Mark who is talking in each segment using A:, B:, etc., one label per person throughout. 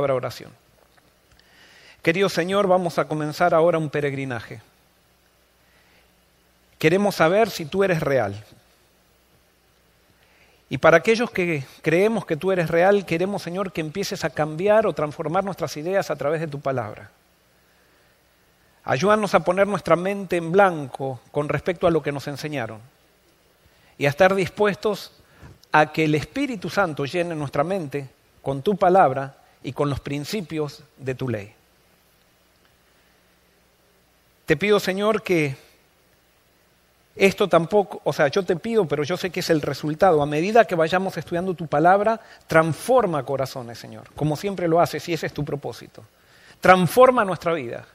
A: oración. Querido Señor, vamos a comenzar ahora un peregrinaje. Queremos saber si tú eres real. Y para aquellos que creemos que tú eres real, queremos, Señor, que empieces a cambiar o transformar nuestras ideas a través de tu palabra. Ayúdanos a poner nuestra mente en blanco con respecto a lo que nos enseñaron y a estar dispuestos a que el Espíritu Santo llene nuestra mente con tu palabra y con los principios de tu ley. Te pido, Señor, que esto tampoco, o sea, yo te pido, pero yo sé que es el resultado. A medida que vayamos estudiando tu palabra, transforma corazones, Señor, como siempre lo haces y ese es tu propósito. Transforma nuestra vida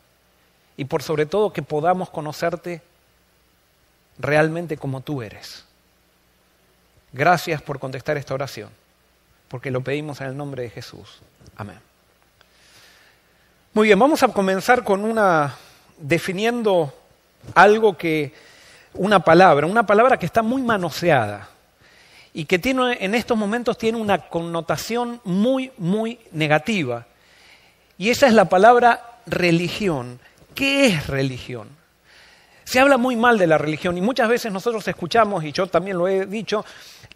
A: y por sobre todo que podamos conocerte realmente como tú eres. Gracias por contestar esta oración, porque lo pedimos en el nombre de Jesús. Amén. Muy bien, vamos a comenzar con una definiendo algo que una palabra, una palabra que está muy manoseada y que tiene, en estos momentos tiene una connotación muy, muy negativa. Y esa es la palabra religión. ¿Qué es religión? Se habla muy mal de la religión y muchas veces nosotros escuchamos, y yo también lo he dicho,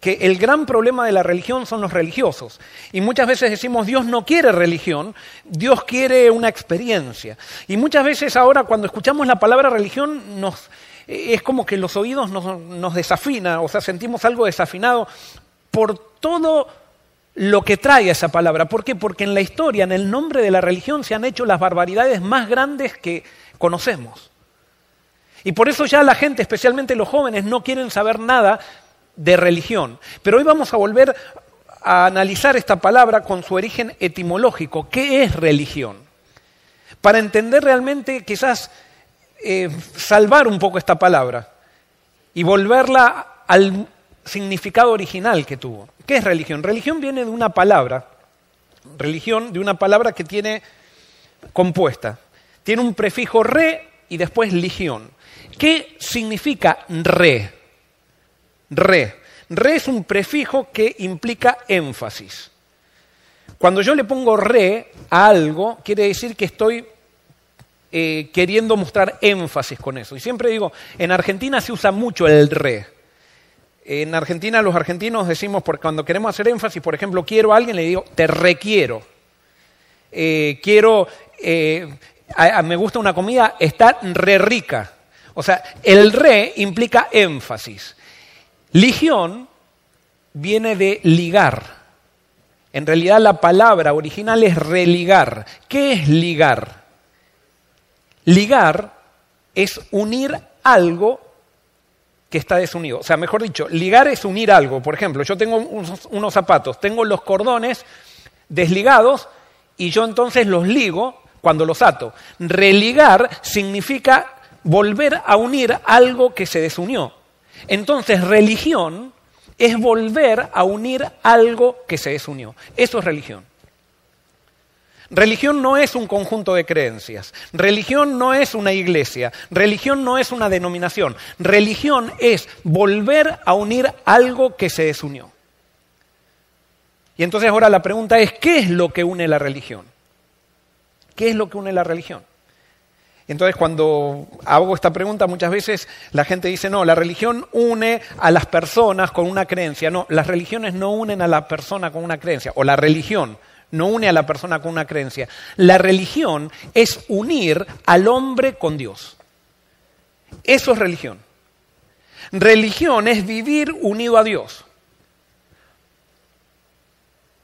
A: que el gran problema de la religión son los religiosos. Y muchas veces decimos, Dios no quiere religión, Dios quiere una experiencia. Y muchas veces ahora cuando escuchamos la palabra religión nos, es como que los oídos nos, nos desafina, o sea, sentimos algo desafinado por todo lo que trae esa palabra. ¿Por qué? Porque en la historia, en el nombre de la religión, se han hecho las barbaridades más grandes que conocemos. Y por eso ya la gente, especialmente los jóvenes, no quieren saber nada de religión. Pero hoy vamos a volver a analizar esta palabra con su origen etimológico. ¿Qué es religión? Para entender realmente quizás eh, salvar un poco esta palabra y volverla al significado original que tuvo. ¿Qué es religión? Religión viene de una palabra, religión de una palabra que tiene compuesta. Tiene un prefijo re y después ligión. ¿Qué significa re? Re. Re es un prefijo que implica énfasis. Cuando yo le pongo re a algo, quiere decir que estoy eh, queriendo mostrar énfasis con eso. Y siempre digo, en Argentina se usa mucho el re. En Argentina los argentinos decimos, porque cuando queremos hacer énfasis, por ejemplo, quiero a alguien, le digo, te requiero. Eh, quiero, eh, me gusta una comida, está re rica. O sea, el re implica énfasis. Ligión viene de ligar. En realidad la palabra original es religar. ¿Qué es ligar? Ligar es unir algo que está desunido. O sea, mejor dicho, ligar es unir algo. Por ejemplo, yo tengo unos, zapatos, tengo los cordones desligados y yo entonces los ligo cuando los ato. Religar significa volver a unir algo que se desunió. Entonces, religión es volver a unir algo que se desunió. Eso es religión. Religión no es un conjunto de creencias, religión no es una iglesia, religión no es una denominación, religión es volver a unir algo que se desunió. Y entonces ahora la pregunta es, ¿qué es lo que une la religión? ¿Qué es lo que une la religión? Entonces cuando hago esta pregunta muchas veces la gente dice, no, la religión une a las personas con una creencia. No, las religiones no unen a la persona con una creencia, o la religión no une a la persona con una creencia. La religión es unir al hombre con Dios. Eso es religión. Religión es vivir unido a Dios.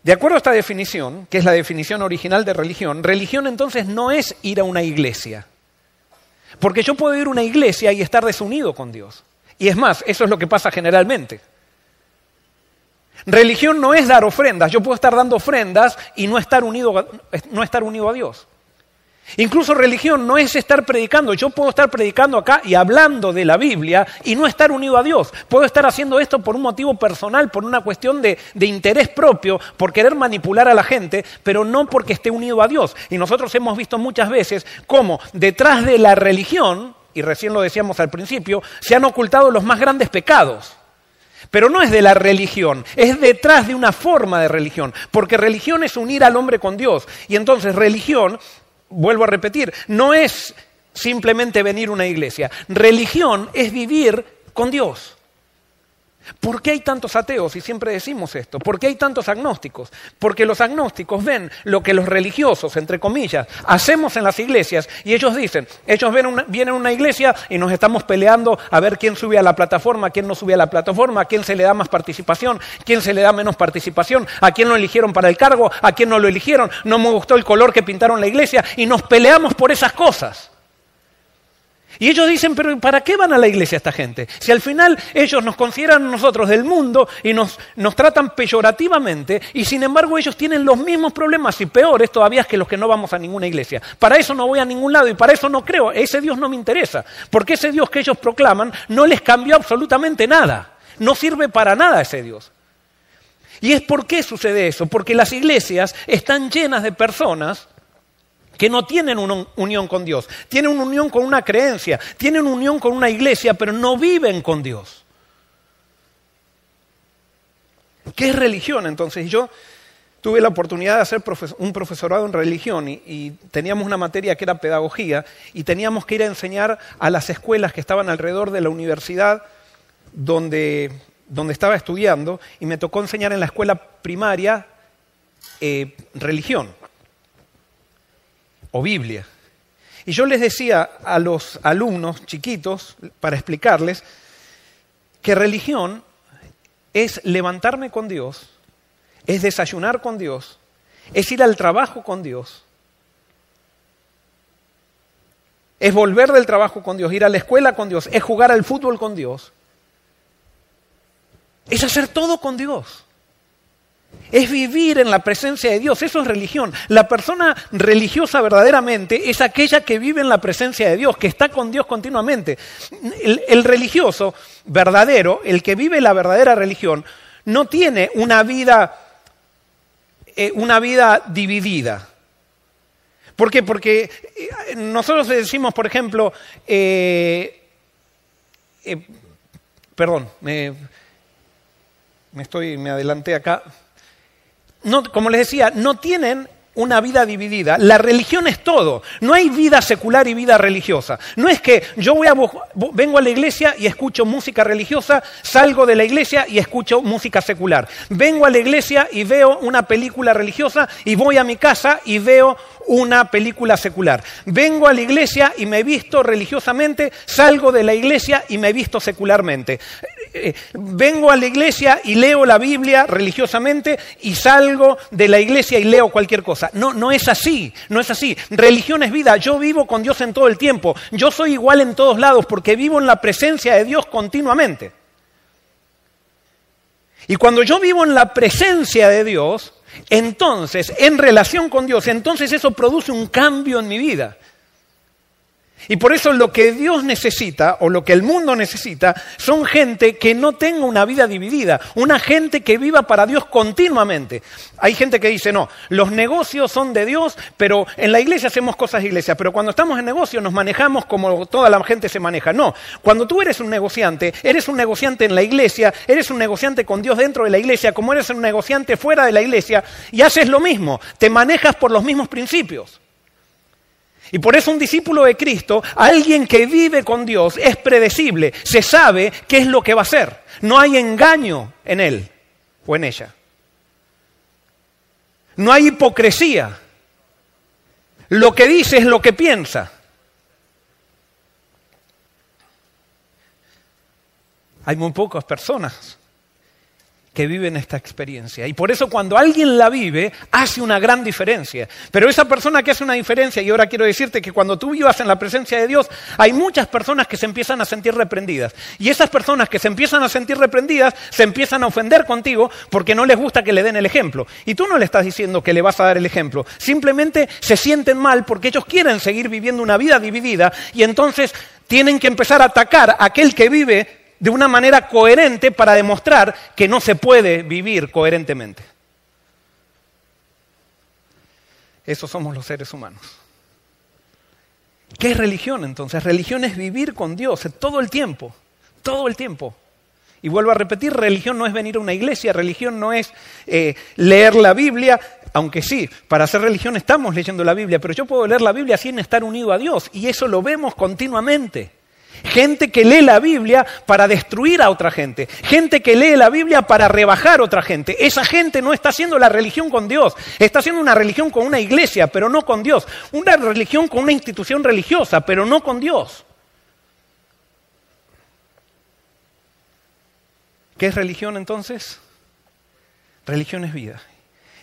A: De acuerdo a esta definición, que es la definición original de religión, religión entonces no es ir a una iglesia. Porque yo puedo ir a una iglesia y estar desunido con Dios. Y es más, eso es lo que pasa generalmente. Religión no es dar ofrendas. Yo puedo estar dando ofrendas y no estar unido, no estar unido a Dios. Incluso religión no es estar predicando. Yo puedo estar predicando acá y hablando de la Biblia y no estar unido a Dios. Puedo estar haciendo esto por un motivo personal, por una cuestión de, interés propio, por querer manipular a la gente, pero no porque esté unido a Dios. Y nosotros hemos visto muchas veces cómo detrás de la religión, y recién lo decíamos al principio, se han ocultado los más grandes pecados. Pero no es de la religión, es detrás de una forma de religión, porque religión es unir al hombre con Dios. Y entonces religión, vuelvo a repetir, no es simplemente venir a una iglesia, religión es vivir con Dios. ¿Por qué hay tantos ateos? Y siempre decimos esto. ¿Por qué hay tantos agnósticos? Porque los agnósticos ven lo que los religiosos, entre comillas, hacemos en las iglesias y ellos dicen, ellos vienen a una iglesia y nos estamos peleando a ver quién sube a la plataforma, quién no sube a la plataforma, a quién se le da más participación, quién se le da menos participación, a quién lo eligieron para el cargo, a quién no lo eligieron, no me gustó el color que pintaron la iglesia y nos peleamos por esas cosas. Y ellos dicen, pero ¿para qué van a la iglesia esta gente? Si al final ellos nos consideran nosotros del mundo y nos, nos tratan peyorativamente y sin embargo ellos tienen los mismos problemas y peores todavía que los que no vamos a ninguna iglesia. Para eso no voy a ningún lado y para eso no creo. Ese Dios no me interesa. Porque ese Dios que ellos proclaman no les cambió absolutamente nada. No sirve para nada ese Dios. ¿Y es por qué sucede eso? Porque las iglesias están llenas de personas que no tienen una unión con Dios, tienen una unión con una creencia, tienen unión con una iglesia, pero no viven con Dios. ¿Qué es religión entonces? Yo tuve la oportunidad de hacer un profesorado en religión y, teníamos una materia que era pedagogía y teníamos que ir a enseñar a las escuelas que estaban alrededor de la universidad donde, donde estaba estudiando y me tocó enseñar en la escuela primaria eh, religión o Biblia. Y yo les decía a los alumnos chiquitos, para explicarles, que religión es levantarme con Dios, es desayunar con Dios, es ir al trabajo con Dios, es volver del trabajo con Dios, ir a la escuela con Dios, es jugar al fútbol con Dios, es hacer todo con Dios. Es vivir en la presencia de Dios, eso es religión. La persona religiosa verdaderamente es aquella que vive en la presencia de Dios, que está con Dios continuamente. El, religioso verdadero, el que vive la verdadera religión, no tiene una vida, eh, una vida dividida. ¿Por qué? Porque eh, nosotros decimos, por ejemplo, eh, perdón, me, me, estoy, me adelanté acá como les decía, no tienen una vida dividida. La religión es todo. No hay vida secular y vida religiosa. No es que yo voy a, vengo a la iglesia y escucho música religiosa, salgo de la iglesia y escucho música secular. Vengo a la iglesia y veo una película religiosa y voy a mi casa y veo una película secular. Vengo a la iglesia y me visto religiosamente, salgo de la iglesia y me visto secularmente. Eh, vengo a la iglesia y leo la Biblia religiosamente y salgo de la iglesia y leo cualquier cosa. No, no es así, no es así. Religión es vida, yo vivo con Dios en todo el tiempo, yo soy igual en todos lados porque vivo en la presencia de Dios continuamente. Y cuando yo vivo en la presencia de Dios, entonces, en relación con Dios, entonces eso produce un cambio en mi vida. Y por eso lo que Dios necesita, o lo que el mundo necesita, son gente que no tenga una vida dividida, una gente que viva para Dios continuamente. Hay gente que dice, no, los negocios son de Dios, pero en la iglesia hacemos cosas de iglesia, pero cuando estamos en negocio nos manejamos como toda la gente se maneja. No, cuando tú eres un negociante, eres un negociante en la iglesia, eres un negociante con Dios dentro de la iglesia, como eres un negociante fuera de la iglesia, y haces lo mismo, te manejas por los mismos principios. Y por eso un discípulo de Cristo, alguien que vive con Dios, es predecible, se sabe qué es lo que va a hacer. No hay engaño en él o en ella. No hay hipocresía. Lo que dice es lo que piensa. Hay muy pocas personas que viven esta experiencia. Y por eso cuando alguien la vive, hace una gran diferencia. Pero esa persona que hace una diferencia, y ahora quiero decirte que cuando tú vivas en la presencia de Dios, hay muchas personas que se empiezan a sentir reprendidas. Y esas personas que se empiezan a sentir reprendidas, se empiezan a ofender contigo porque no les gusta que le den el ejemplo. Y tú no le estás diciendo que le vas a dar el ejemplo. Simplemente se sienten mal porque ellos quieren seguir viviendo una vida dividida y entonces tienen que empezar a atacar a aquel que vive de una manera coherente para demostrar que no se puede vivir coherentemente. Esos somos los seres humanos. ¿Qué es religión entonces? Religión es vivir con Dios todo el tiempo, todo el tiempo. Y vuelvo a repetir, religión no es venir a una iglesia, religión no es eh, leer la Biblia, aunque sí, para hacer religión estamos leyendo la Biblia, pero yo puedo leer la Biblia sin estar unido a Dios, y eso lo vemos continuamente. Gente que lee la Biblia para destruir a otra gente. Gente que lee la Biblia para rebajar a otra gente. Esa gente no está haciendo la religión con Dios. Está haciendo una religión con una iglesia, pero no con Dios. Una religión con una institución religiosa, pero no con Dios. ¿Qué es religión entonces? Religión es vida.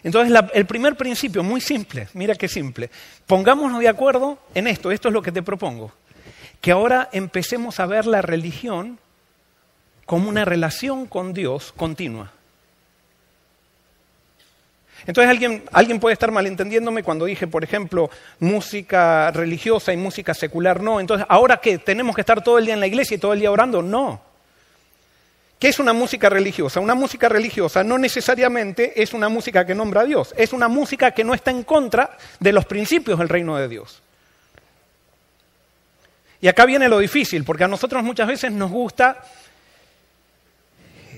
A: Entonces el primer principio, muy simple, mira qué simple, pongámonos de acuerdo en esto, esto es lo que te propongo, que ahora empecemos a ver la religión como una relación con Dios continua. Entonces alguien, alguien puede estar malentendiéndome cuando dije, por ejemplo, música religiosa y música secular no. Entonces, ¿ahora qué? ¿Tenemos que estar todo el día en la iglesia y todo el día orando? No. ¿Qué es una música religiosa? Una música religiosa no necesariamente es una música que nombra a Dios, es una música que no está en contra de los principios del reino de Dios. Y acá viene lo difícil, porque a nosotros muchas veces nos gusta,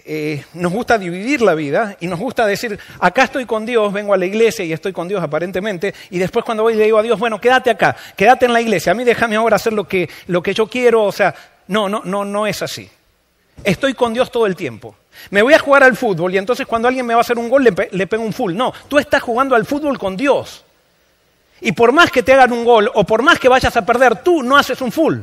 A: eh, nos gusta dividir la vida y nos gusta decir, acá estoy con Dios, vengo a la iglesia y estoy con Dios aparentemente, y después cuando voy le digo a Dios, bueno, quédate acá, quédate en la iglesia, a mí déjame ahora hacer lo que, lo que yo quiero, o sea, no, no, no, no es así. Estoy con Dios todo el tiempo. Me voy a jugar al fútbol y entonces cuando alguien me va a hacer un gol le, pego un full. No, tú estás jugando al fútbol con Dios. Y por más que te hagan un gol o por más que vayas a perder, tú no haces un full.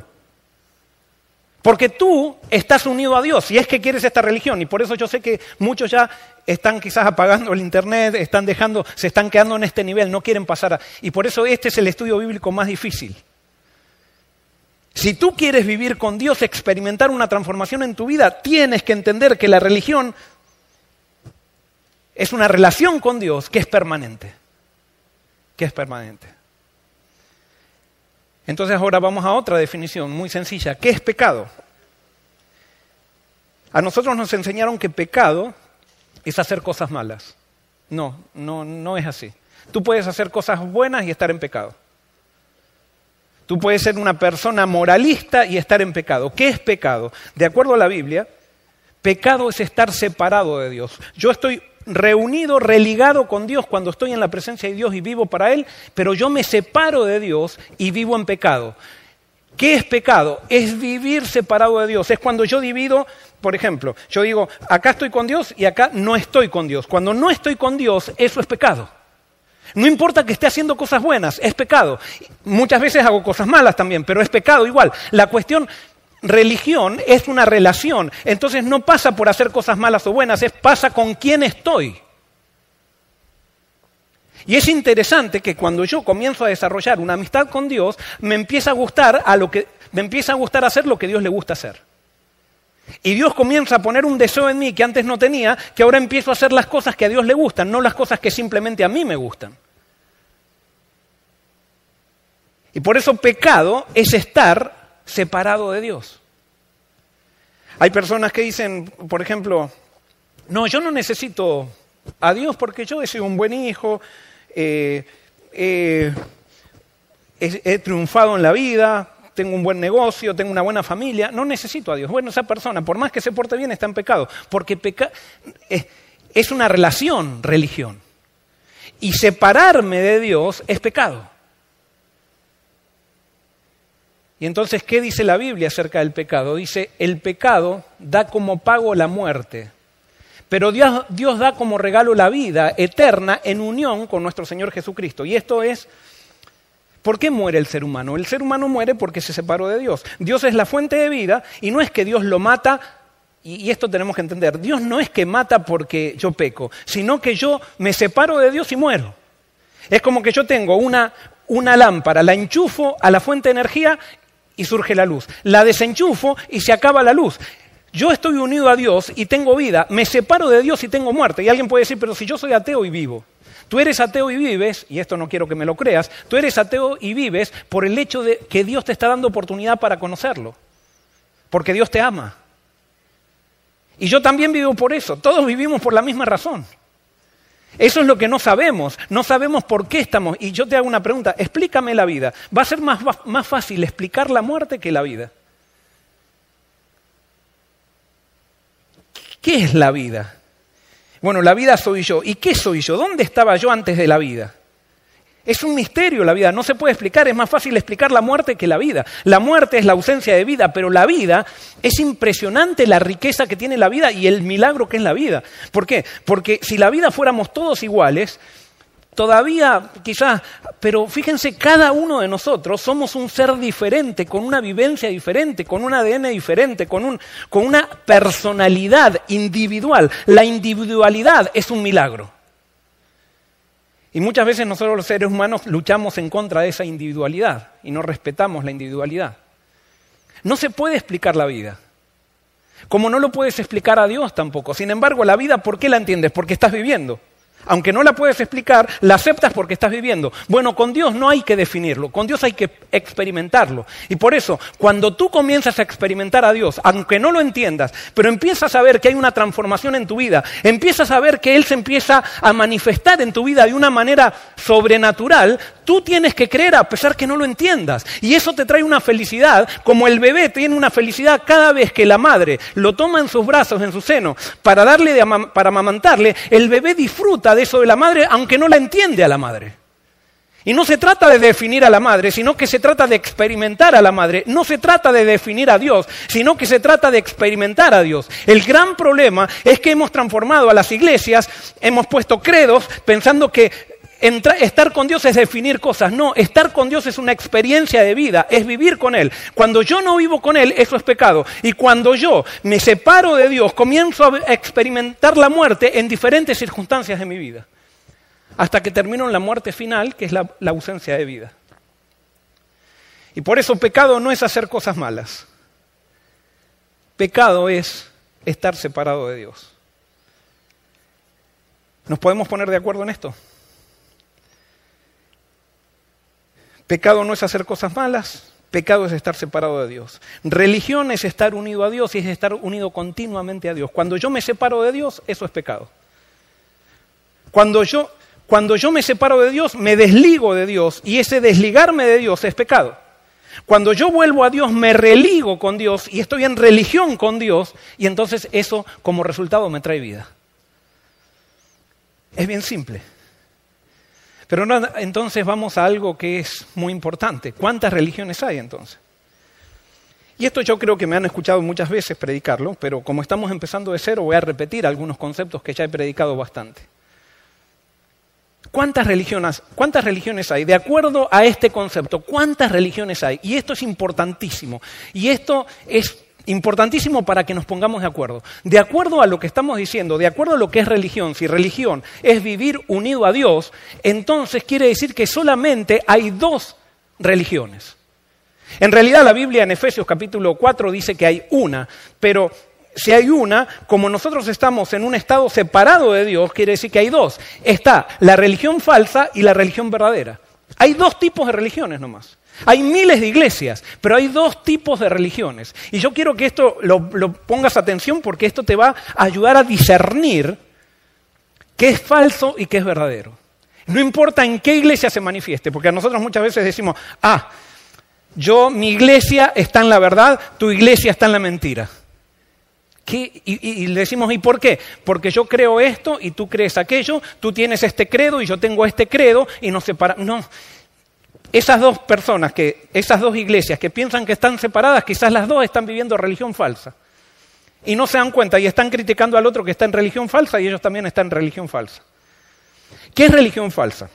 A: Porque tú estás unido a Dios y es que quieres esta religión. Y por eso yo sé que muchos ya están quizás apagando el Internet, están dejando, se están quedando en este nivel, no quieren pasar. A... Y por eso este es el estudio bíblico más difícil. Si tú quieres vivir con Dios, experimentar una transformación en tu vida, tienes que entender que la religión es una relación con Dios que es permanente. Que es permanente. Entonces ahora vamos a otra definición muy sencilla. ¿Qué es pecado? A nosotros nos enseñaron que pecado es hacer cosas malas. No, no, no es así. Tú puedes hacer cosas buenas y estar en pecado. Tú puedes ser una persona moralista y estar en pecado. ¿Qué es pecado? De acuerdo a la Biblia, pecado es estar separado de Dios. Yo estoy reunido, religado con Dios cuando estoy en la presencia de Dios y vivo para Él, pero yo me separo de Dios y vivo en pecado. ¿Qué es pecado? Es vivir separado de Dios. Es cuando yo divido, por ejemplo, yo digo, acá estoy con Dios y acá no estoy con Dios. Cuando no estoy con Dios, eso es pecado. No importa que esté haciendo cosas buenas, es pecado. Muchas veces hago cosas malas también, pero es pecado igual. La cuestión religión es una relación. Entonces no pasa por hacer cosas malas o buenas, es pasa con quién estoy. Y es interesante que cuando yo comienzo a desarrollar una amistad con Dios, me empieza a gustar a lo que me empieza a gustar hacer lo que Dios le gusta hacer. Y Dios comienza a poner un deseo en mí que antes no tenía, que ahora empiezo a hacer las cosas que a Dios le gustan, no las cosas que simplemente a mí me gustan. Y por eso pecado es estar separado de Dios. Hay personas que dicen, por ejemplo, no, yo no necesito a Dios porque yo he sido un buen hijo, eh, he triunfado en la vida, tengo un buen negocio, tengo una buena familia, no necesito a Dios. Bueno, esa persona, por más que se porte bien, está en pecado, porque es una relación, religión. Y separarme de Dios es pecado. Y entonces, ¿qué dice la Biblia acerca del pecado? Dice, el pecado da como pago la muerte, pero Dios, da como regalo la vida eterna en unión con nuestro Señor Jesucristo. Y esto es ¿Por qué muere el ser humano? El ser humano muere porque se separó de Dios. Dios es la fuente de vida y no es que Dios lo mata, y esto tenemos que entender, Dios no es que mata porque yo peco, sino que yo me separo de Dios y muero. Es como que yo tengo una, una lámpara, la enchufo a la fuente de energía y surge la luz. La desenchufo y se acaba la luz. Yo estoy unido a Dios y tengo vida, me separo de Dios y tengo muerte. Y alguien puede decir, pero si yo soy ateo y vivo. Tú eres ateo y vives, y esto no quiero que me lo creas, tú eres ateo y vives por el hecho de que Dios te está dando oportunidad para conocerlo, porque Dios te ama. Y yo también vivo por eso, todos vivimos por la misma razón. Eso es lo que no sabemos, no sabemos por qué estamos. Y yo te hago una pregunta, explícame la vida. Va a ser más, más fácil explicar la muerte que la vida. ¿Qué es la vida? Bueno, la vida soy yo. ¿Y qué soy yo? ¿Dónde estaba yo antes de la vida? Es un misterio la vida, no se puede explicar, es más fácil explicar la muerte que la vida. La muerte es la ausencia de vida, pero la vida es impresionante la riqueza que tiene la vida y el milagro que es la vida. ¿Por qué? Porque si la vida fuéramos todos iguales, todavía quizás, pero fíjense, cada uno de nosotros somos un ser diferente, con una vivencia diferente, con un ADN diferente, con, un, con una personalidad individual. La individualidad es un milagro. Y muchas veces nosotros los seres humanos luchamos en contra de esa individualidad y no respetamos la individualidad. No se puede explicar la vida. Como no lo puedes explicar a Dios tampoco. Sin embargo, la vida, ¿por qué la entiendes? Porque estás viviendo aunque no la puedes explicar, la aceptas porque estás viviendo. Bueno, con Dios no hay que definirlo, con Dios hay que experimentarlo. Y por eso, cuando tú comienzas a experimentar a Dios, aunque no lo entiendas, pero empiezas a ver que hay una transformación en tu vida, empiezas a ver que Él se empieza a manifestar en tu vida de una manera sobrenatural, tú tienes que creer a pesar que no lo entiendas. Y eso te trae una felicidad, como el bebé tiene una felicidad cada vez que la madre lo toma en sus brazos, en su seno, para darle para amamantarle, el bebé disfruta de eso de la madre, aunque no la entiende a la madre. Y no se trata de definir a la madre, sino que se trata de experimentar a la madre. No se trata de definir a Dios, sino que se trata de experimentar a Dios. El gran problema es que hemos transformado a las iglesias, hemos puesto credos pensando que estar con Dios es definir cosas. No, estar con Dios es una experiencia de vida, es vivir con Él. Cuando yo no vivo con Él, eso es pecado. Y cuando yo me separo de Dios, comienzo a experimentar la muerte en diferentes circunstancias de mi vida hasta que termino en la muerte final, que es la, ausencia de vida. Y por eso pecado no es hacer cosas malas. Pecado es estar separado de Dios. ¿Nos podemos poner de acuerdo en esto? Pecado no es hacer cosas malas, pecado es estar separado de Dios. Religión es estar unido a Dios y es estar unido continuamente a Dios. Cuando yo me separo de Dios, eso es pecado. Cuando yo cuando yo me separo de Dios, me desligo de Dios y ese desligarme de Dios es pecado. Cuando yo vuelvo a Dios, me religo con Dios y estoy en religión con Dios y entonces eso como resultado me trae vida. Es bien simple. Pero entonces vamos a algo que es muy importante. ¿Cuántas religiones hay entonces? Y esto yo creo que me han escuchado muchas veces predicarlo, pero como estamos empezando de cero voy a repetir algunos conceptos que ya he predicado bastante. ¿Cuántas religiones, ¿Cuántas religiones hay? De acuerdo a este concepto, ¿cuántas religiones hay? Y esto es importantísimo. Y esto es importantísimo para que nos pongamos de acuerdo. De acuerdo a lo que estamos diciendo, de acuerdo a lo que es religión, si religión es vivir unido a Dios, entonces quiere decir que solamente hay dos religiones. En realidad la Biblia en Efesios capítulo 4 dice que hay una, pero si hay una, como nosotros estamos en un estado separado de Dios, quiere decir que hay dos. Está la religión falsa y la religión verdadera. Hay dos tipos de religiones nomás. Hay miles de iglesias, pero hay dos tipos de religiones. Y yo quiero que esto lo, pongas atención porque esto te va a ayudar a discernir qué es falso y qué es verdadero. No importa en qué iglesia se manifieste, porque a nosotros muchas veces decimos, ah, yo, mi iglesia está en la verdad, tu iglesia está en la mentira. Y, le decimos, ¿y por qué? Porque yo creo esto y tú crees aquello, tú tienes este credo y yo tengo este credo y nos separamos. No, esas dos personas, que, esas dos iglesias que piensan que están separadas, quizás las dos están viviendo religión falsa. Y no se dan cuenta y están criticando al otro que está en religión falsa y ellos también están en religión falsa. ¿Qué es religión falsa?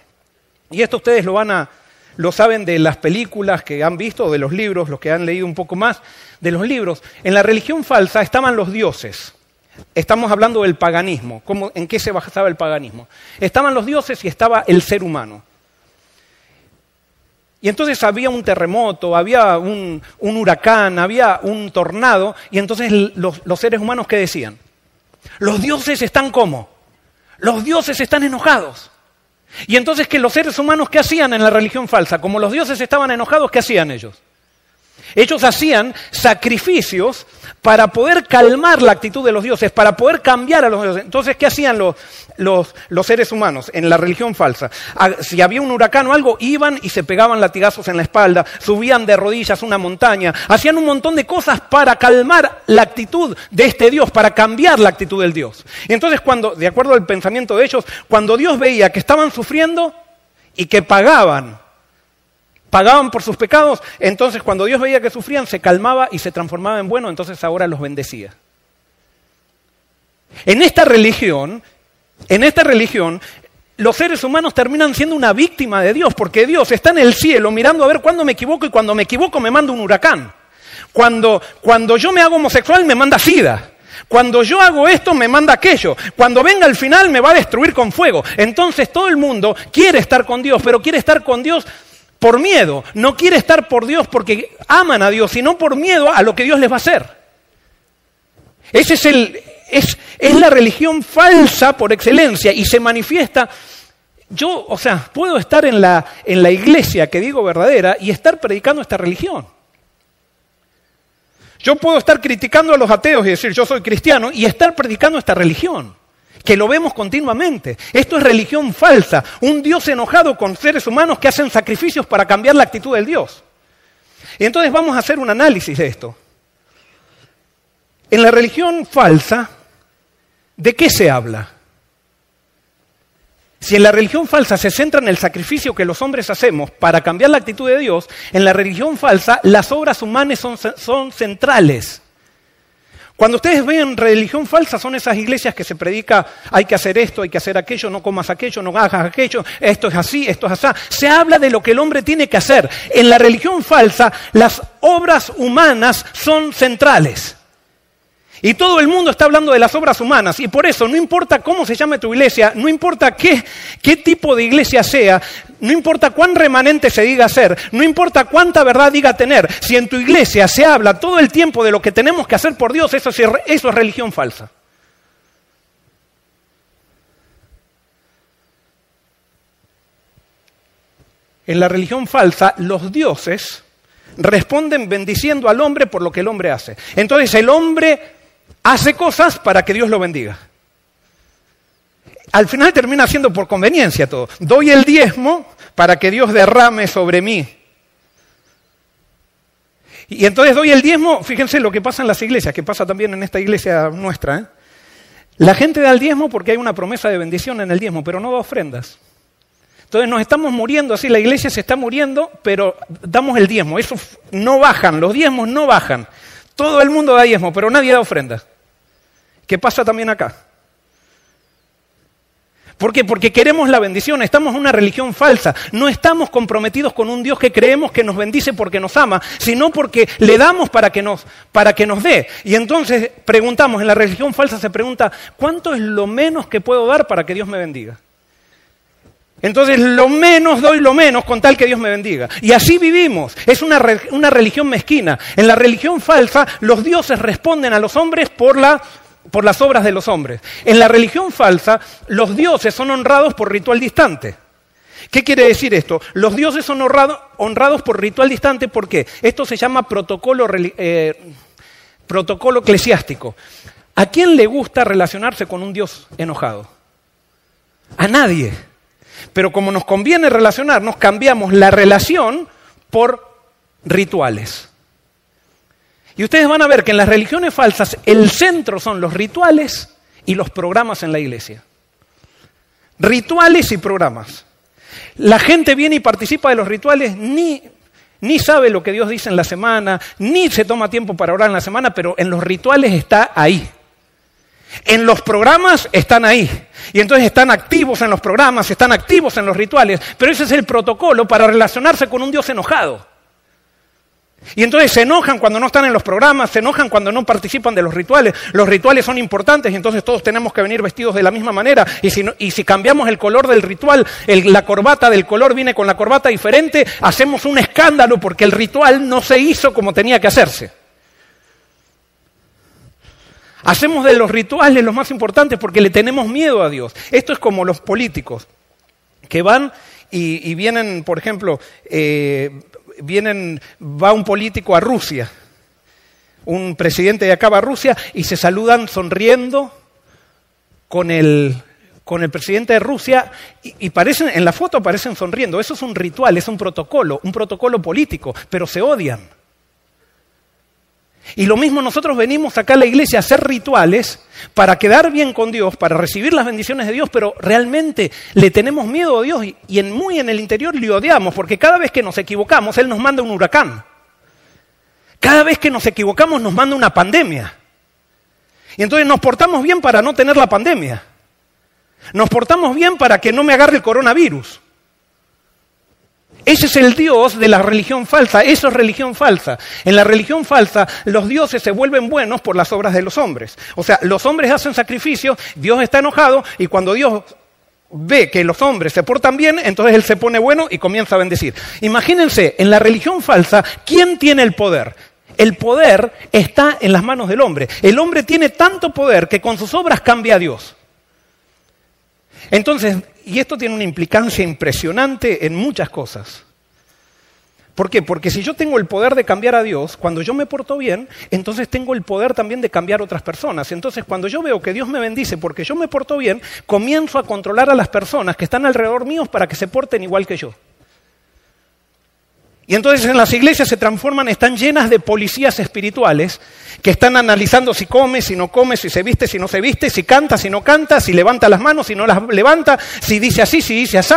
A: Y esto ustedes lo van a, lo saben de las películas que han visto, de los libros, los que han leído un poco más de los libros. En la religión falsa estaban los dioses. Estamos hablando del paganismo. ¿En qué se basaba el paganismo? Estaban los dioses y estaba el ser humano. Y entonces había un terremoto, había un, huracán, había un tornado, y entonces los, seres humanos, ¿qué decían? Los dioses están como? Los dioses están enojados. Y entonces que los seres humanos, ¿qué hacían en la religión falsa? Como los dioses estaban enojados, ¿qué hacían ellos? Ellos hacían sacrificios para poder calmar la actitud de los dioses, para poder cambiar a los dioses. Entonces, ¿qué hacían los, los, los seres humanos en la religión falsa? Ah, Si había un huracán o algo, iban y se pegaban latigazos en la espalda, subían de rodillas una montaña, hacían un montón de cosas para calmar la actitud de este Dios, para cambiar la actitud del Dios. Entonces, cuando, de acuerdo al pensamiento de ellos, cuando Dios veía que estaban sufriendo y que pagaban pagaban por sus pecados, entonces cuando Dios veía que sufrían, se calmaba y se transformaba en bueno, entonces ahora los bendecía. En esta religión, en esta religión, los seres humanos terminan siendo una víctima de Dios, porque Dios está en el cielo mirando a ver cuándo me equivoco y cuando me equivoco me manda un huracán. Cuando, cuando yo me hago homosexual me manda sida. Cuando yo hago esto me manda aquello. Cuando venga el final me va a destruir con fuego. Entonces todo el mundo quiere estar con Dios, pero quiere estar con Dios por miedo. No quiere estar por Dios porque aman a Dios, sino por miedo a lo que Dios les va a hacer. Ese es es, la religión falsa por excelencia y se manifiesta. Yo, o sea, puedo estar en la iglesia que digo verdadera y estar predicando esta religión. Yo puedo estar criticando a los ateos y decir yo soy cristiano y estar predicando esta religión que lo vemos continuamente. Esto es religión falsa, un Dios enojado con seres humanos que hacen sacrificios para cambiar la actitud del Dios. Y entonces vamos a hacer un análisis de esto. En la religión falsa, ¿de qué se habla? Si en la religión falsa se centra en el sacrificio que los hombres hacemos para cambiar la actitud de Dios, en la religión falsa las obras humanas son, son centrales. Cuando ustedes ven religión falsa, son esas iglesias que se predica, hay que hacer esto, hay que hacer aquello, no comas aquello, no hagas aquello, esto es así, esto es así. Se habla de lo que el hombre tiene que hacer. En la religión falsa, las obras humanas son centrales. Y todo el mundo está hablando de las obras humanas. Y por eso, no importa cómo se llame tu iglesia, no importa qué, qué tipo de iglesia sea, no importa cuán remanente se diga ser, no importa cuánta verdad diga tener, si en tu iglesia se habla todo el tiempo de lo que tenemos que hacer por Dios, eso es, eso es religión falsa. En la religión falsa, los dioses responden bendiciendo al hombre por lo que el hombre hace. Entonces el hombre hace cosas para que Dios lo bendiga. Al final termina siendo por conveniencia todo. Doy el diezmo para que Dios derrame sobre mí. Y entonces doy el diezmo, fíjense lo que pasa en las iglesias, que pasa también en esta iglesia nuestra. ¿eh? La gente da el diezmo porque hay una promesa de bendición en el diezmo, pero no da ofrendas. Entonces nos estamos muriendo así, la iglesia se está muriendo, pero damos el diezmo. Eso no bajan, los diezmos no bajan. Todo el mundo da diezmo, pero nadie da ofrendas. ¿Qué pasa también acá? ¿Por qué? Porque queremos la bendición, estamos en una religión falsa, no estamos comprometidos con un Dios que creemos que nos bendice porque nos ama, sino porque le damos para que nos, para que nos dé. Y entonces preguntamos, en la religión falsa se pregunta, ¿cuánto es lo menos que puedo dar para que Dios me bendiga? Entonces lo menos doy lo menos con tal que Dios me bendiga. Y así vivimos. Es una, una religión mezquina. En la religión falsa los dioses responden a los hombres por la por las obras de los hombres. En la religión falsa, los dioses son honrados por ritual distante. ¿Qué quiere decir esto? Los dioses son honrados por ritual distante porque esto se llama protocolo, eh, protocolo eclesiástico. ¿A quién le gusta relacionarse con un dios enojado? A nadie. Pero como nos conviene relacionarnos, cambiamos la relación por rituales. Y ustedes van a ver que en las religiones falsas el centro son los rituales y los programas en la iglesia. Rituales y programas. La gente viene y participa de los rituales, ni, ni sabe lo que Dios dice en la semana, ni se toma tiempo para orar en la semana, pero en los rituales está ahí. En los programas están ahí. Y entonces están activos en los programas, están activos en los rituales. Pero ese es el protocolo para relacionarse con un Dios enojado. Y entonces se enojan cuando no están en los programas, se enojan cuando no participan de los rituales. Los rituales son importantes y entonces todos tenemos que venir vestidos de la misma manera. Y si, y cambiamos el color del ritual, la corbata del color viene con la corbata diferente, hacemos un escándalo porque el ritual no se hizo como tenía que hacerse. Hacemos de los rituales los más importantes porque le tenemos miedo a Dios. Esto es como los políticos que van y, vienen, por ejemplo, eh, vienen, va un político a Rusia, un presidente de acá va a Rusia y se saludan sonriendo con el, con el presidente de Rusia y, y, parecen, en la foto aparecen sonriendo. Eso es un ritual, es un protocolo, un protocolo político, pero se odian. Y lo mismo nosotros venimos acá a la iglesia a hacer rituales para quedar bien con Dios, para recibir las bendiciones de Dios, pero realmente le tenemos miedo a Dios y, en, muy en el interior le odiamos, porque cada vez que nos equivocamos, Él nos manda un huracán. Cada vez que nos equivocamos nos manda una pandemia. Y entonces nos portamos bien para no tener la pandemia. Nos portamos bien para que no me agarre el coronavirus. Ese es el Dios de la religión falsa, eso es religión falsa. En la religión falsa los dioses se vuelven buenos por las obras de los hombres. O sea, los hombres hacen sacrificios, Dios está enojado y cuando Dios ve que los hombres se portan bien, entonces Él se pone bueno y comienza a bendecir. Imagínense, en la religión falsa, ¿quién tiene el poder? El poder está en las manos del hombre. El hombre tiene tanto poder que con sus obras cambia a Dios. Entonces, y esto tiene una implicancia impresionante en muchas cosas. ¿Por qué? Porque si yo tengo el poder de cambiar a Dios, cuando yo me porto bien, entonces tengo el poder también de cambiar a otras personas. Entonces, cuando yo veo que Dios me bendice porque yo me porto bien, comienzo a controlar a las personas que están alrededor míos para que se porten igual que yo. Y entonces en las iglesias se transforman, están llenas de policías espirituales que están analizando si come, si no come, si se viste, si no se viste, si canta, si no canta, si levanta las manos, si no las levanta, si dice así, si dice así.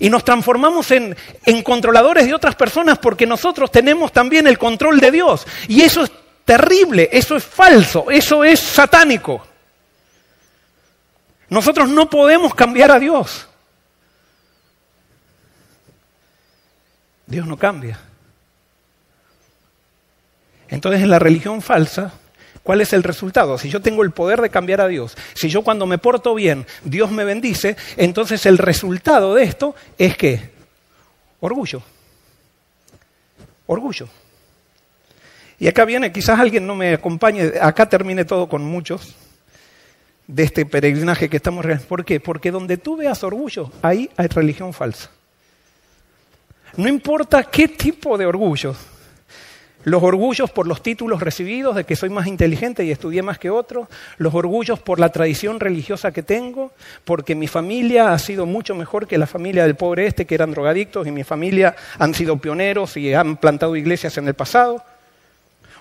A: Y nos transformamos en, en controladores de otras personas porque nosotros tenemos también el control de Dios. Y eso es terrible, eso es falso, eso es satánico. Nosotros no podemos cambiar a Dios. Dios no cambia. Entonces en la religión falsa, ¿cuál es el resultado? Si yo tengo el poder de cambiar a Dios, si yo cuando me porto bien, Dios me bendice, entonces el resultado de esto es que orgullo. Orgullo. Y acá viene, quizás alguien no me acompañe, acá termine todo con muchos de este peregrinaje que estamos. ¿Por qué? Porque donde tú veas orgullo, ahí hay religión falsa. No importa qué tipo de orgullo. Los orgullos por los títulos recibidos de que soy más inteligente y estudié más que otros, los orgullos por la tradición religiosa que tengo, porque mi familia ha sido mucho mejor que la familia del pobre este, que eran drogadictos, y mi familia han sido pioneros y han plantado iglesias en el pasado.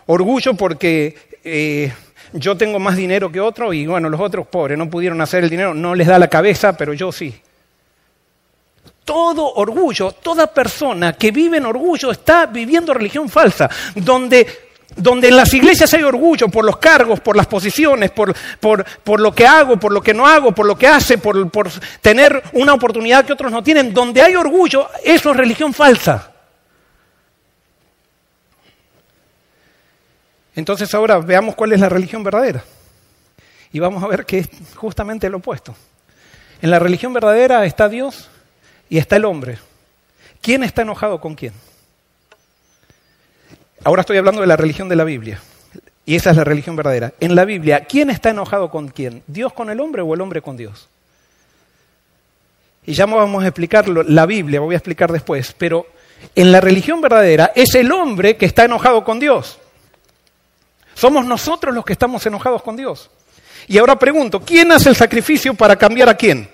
A: Orgullo porque eh, yo tengo más dinero que otro y bueno, los otros pobres no pudieron hacer el dinero, no les da la cabeza, pero yo sí todo orgullo, toda persona que vive en orgullo está viviendo religión falsa, donde, donde en las iglesias hay orgullo por los cargos, por las posiciones, por, por, por lo que hago, por lo que no hago, por lo que hace, por, por tener una oportunidad que otros no tienen, donde hay orgullo, eso es religión falsa. Entonces ahora veamos cuál es la religión verdadera. Y vamos a ver que es justamente lo opuesto. En la religión verdadera está Dios y está el hombre. ¿Quién está enojado con quién? Ahora estoy hablando de la religión de la Biblia. Y esa es la religión verdadera. En la Biblia, ¿quién está enojado con quién? ¿Dios con el hombre o el hombre con Dios? Y ya vamos a explicar la Biblia, voy a explicar después, pero en la religión verdadera es el hombre que está enojado con Dios. Somos nosotros los que estamos enojados con Dios. Y ahora pregunto, ¿quién hace el sacrificio para cambiar a quién?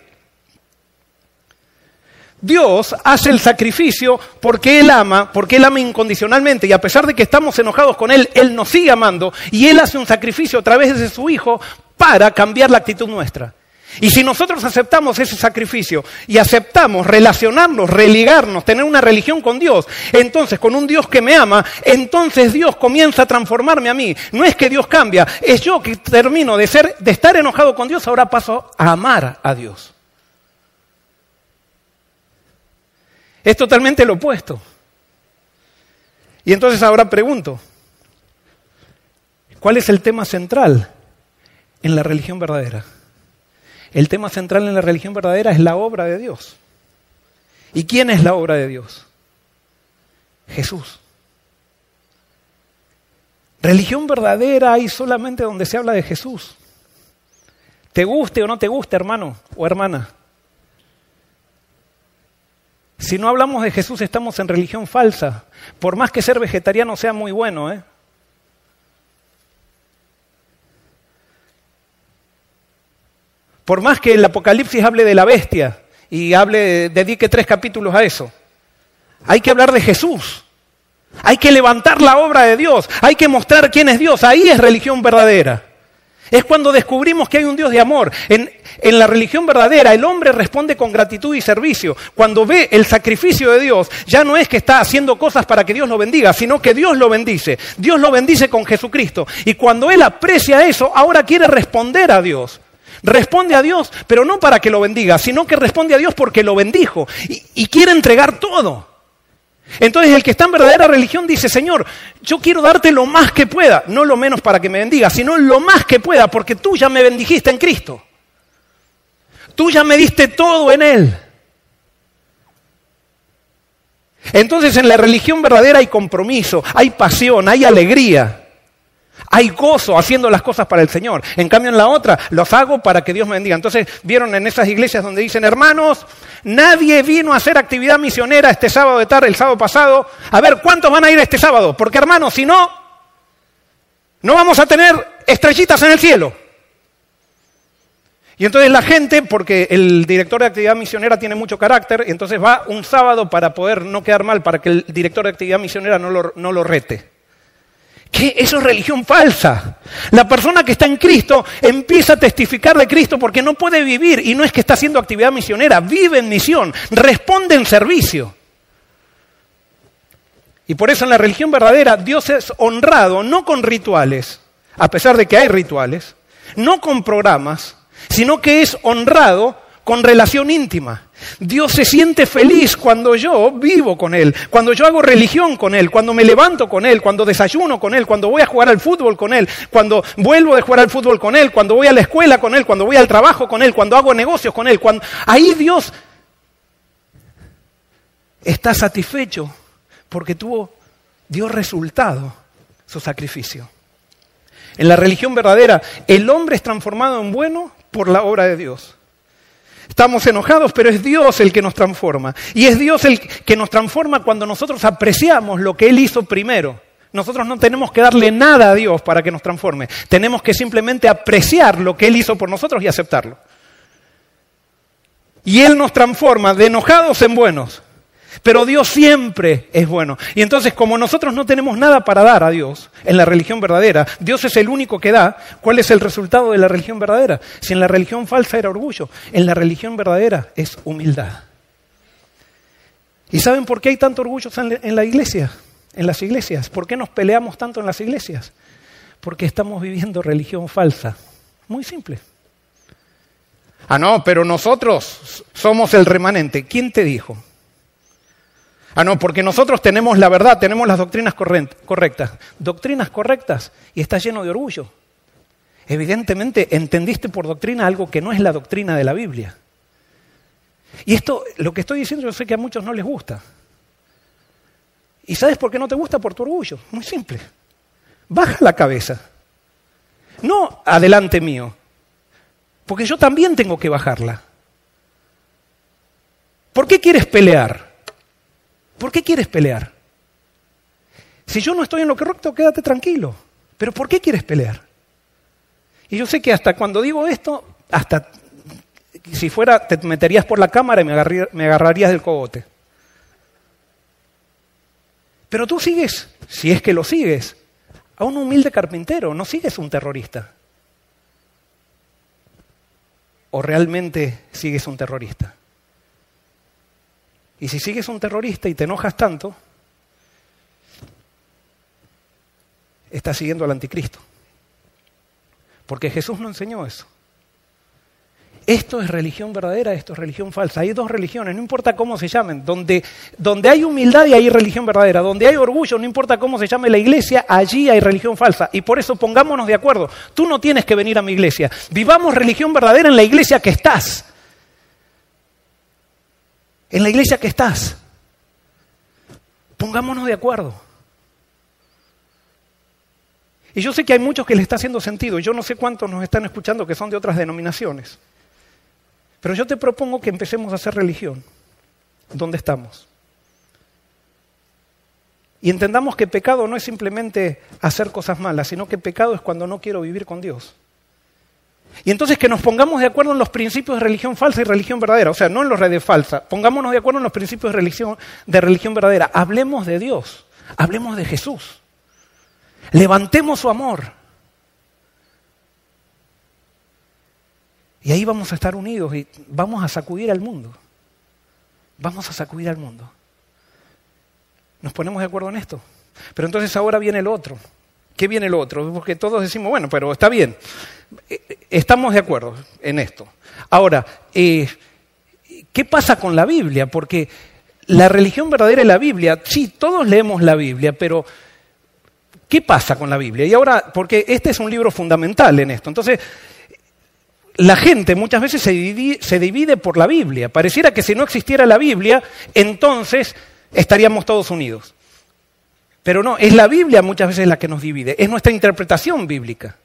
A: Dios hace el sacrificio porque Él ama, porque Él ama incondicionalmente y a pesar de que estamos enojados con Él, Él nos sigue amando y Él hace un sacrificio a través de su Hijo para cambiar la actitud nuestra. Y si nosotros aceptamos ese sacrificio y aceptamos relacionarnos, religarnos, tener una religión con Dios, entonces con un Dios que me ama, entonces Dios comienza a transformarme a mí. No es que Dios cambia, es yo que termino de ser de estar enojado con Dios, ahora paso a amar a Dios. Es totalmente lo opuesto. Y entonces ahora pregunto, ¿cuál es el tema central en la religión verdadera? El tema central en la religión verdadera es la obra de Dios. ¿Y quién es la obra de Dios? Jesús. Religión verdadera hay solamente donde se habla de Jesús. Te guste o no te guste, hermano o hermana. Si no hablamos de Jesús estamos en religión falsa. Por más que ser vegetariano sea muy bueno, ¿eh? Por más que el Apocalipsis hable de la bestia y hable, dedique tres capítulos a eso. Hay que hablar de Jesús. Hay que levantar la obra de Dios. Hay que mostrar quién es Dios. Ahí es religión verdadera. Es cuando descubrimos que hay un Dios de amor. En, en, la religión verdadera el hombre responde con gratitud y servicio. Cuando ve el sacrificio de Dios, ya no es que está haciendo cosas para que Dios lo bendiga, sino que Dios lo bendice. Dios lo bendice con Jesucristo. Y cuando él aprecia eso, ahora quiere responder a Dios. Responde a Dios, pero no para que lo bendiga, sino que responde a Dios porque lo bendijo y, y quiere entregar todo. Entonces el que está en verdadera religión dice, Señor, yo quiero darte lo más que pueda, no lo menos para que me bendiga, sino lo más que pueda, porque tú ya me bendijiste en Cristo. Tú ya me diste todo en Él. Entonces en la religión verdadera hay compromiso, hay pasión, hay alegría. Hay gozo haciendo las cosas para el Señor. En cambio, en la otra, los hago para que Dios me bendiga. Entonces, vieron en esas iglesias donde dicen, hermanos, nadie vino a hacer actividad misionera este sábado de tarde, el sábado pasado. A ver, ¿cuántos van a ir este sábado? Porque, hermanos, si no, no vamos a tener estrellitas en el cielo. Y entonces la gente, porque el director de actividad misionera tiene mucho carácter, entonces va un sábado para poder no quedar mal, para que el director de actividad misionera no lo, no lo rete. ¿Qué? Eso es religión falsa. La persona que está en Cristo empieza a testificar de Cristo porque no puede vivir y no es que está haciendo actividad misionera, vive en misión, responde en servicio. Y por eso en la religión verdadera Dios es honrado no con rituales, a pesar de que hay rituales, no con programas, sino que es honrado con relación íntima. Dios se siente feliz cuando yo vivo con Él, cuando yo hago religión con Él, cuando me levanto con Él, cuando desayuno con Él, cuando voy a jugar al fútbol con Él, cuando vuelvo de jugar al fútbol con Él, cuando voy a la escuela con Él, cuando voy al trabajo con Él, cuando hago negocios con Él. Cuando... Ahí Dios está satisfecho porque tuvo, dio resultado su sacrificio. En la religión verdadera, el hombre es transformado en bueno por la obra de Dios. Estamos enojados, pero es Dios el que nos transforma. Y es Dios el que nos transforma cuando nosotros apreciamos lo que Él hizo primero. Nosotros no tenemos que darle nada a Dios para que nos transforme. Tenemos que simplemente apreciar lo que Él hizo por nosotros y aceptarlo. Y Él nos transforma de enojados en buenos. Pero Dios siempre es bueno. Y entonces, como nosotros no tenemos nada para dar a Dios en la religión verdadera, Dios es el único que da, ¿cuál es el resultado de la religión verdadera? Si en la religión falsa era orgullo, en la religión verdadera es humildad. ¿Y saben por qué hay tanto orgullo en la iglesia? En las iglesias. ¿Por qué nos peleamos tanto en las iglesias? Porque estamos viviendo religión falsa. Muy simple. Ah, no, pero nosotros somos el remanente. ¿Quién te dijo? Ah, no, porque nosotros tenemos la verdad, tenemos las doctrinas correctas. Doctrinas correctas y está lleno de orgullo. Evidentemente entendiste por doctrina algo que no es la doctrina de la Biblia. Y esto, lo que estoy diciendo, yo sé que a muchos no les gusta. ¿Y sabes por qué no te gusta? Por tu orgullo. Muy simple. Baja la cabeza. No adelante mío. Porque yo también tengo que bajarla. ¿Por qué quieres pelear? ¿Por qué quieres pelear? Si yo no estoy en lo correcto, quédate tranquilo. Pero ¿por qué quieres pelear? Y yo sé que hasta cuando digo esto, hasta si fuera, te meterías por la cámara y me, me agarrarías del cogote. Pero tú sigues, si es que lo sigues, a un humilde carpintero, no sigues un terrorista. ¿O realmente sigues un terrorista? Y si sigues un terrorista y te enojas tanto, estás siguiendo al anticristo. Porque Jesús no enseñó eso. Esto es religión verdadera, esto es religión falsa. Hay dos religiones, no importa cómo se llamen. Donde, donde hay humildad y hay religión verdadera. Donde hay orgullo, no importa cómo se llame la iglesia, allí hay religión falsa. Y por eso pongámonos de acuerdo. Tú no tienes que venir a mi iglesia. Vivamos religión verdadera en la iglesia que estás en la iglesia que estás. Pongámonos de acuerdo. Y yo sé que hay muchos que les está haciendo sentido. Yo no sé cuántos nos están escuchando que son de otras denominaciones. Pero yo te propongo que empecemos a hacer religión. donde estamos. Y entendamos que pecado no es simplemente hacer cosas malas, sino que pecado es cuando no quiero vivir con Dios. Y entonces que nos pongamos de acuerdo en los principios de religión falsa y religión verdadera, o sea, no en los redes falsas, pongámonos de acuerdo en los principios de religión, de religión verdadera, hablemos de Dios, hablemos de Jesús, levantemos su amor. Y ahí vamos a estar unidos y vamos a sacudir al mundo, vamos a sacudir al mundo. ¿Nos ponemos de acuerdo en esto? Pero entonces ahora viene el otro. ¿Qué viene el otro? Porque todos decimos, bueno, pero está bien. Estamos de acuerdo en esto. Ahora, eh, ¿qué pasa con la Biblia? Porque la religión verdadera es la Biblia. Sí, todos leemos la Biblia, pero ¿qué pasa con la Biblia? Y ahora, porque este es un libro fundamental en esto. Entonces, la gente muchas veces se divide, se divide por la Biblia. Pareciera que si no existiera la Biblia, entonces estaríamos todos unidos. Pero no, es la Biblia muchas veces la que nos divide, es nuestra interpretación bíblica.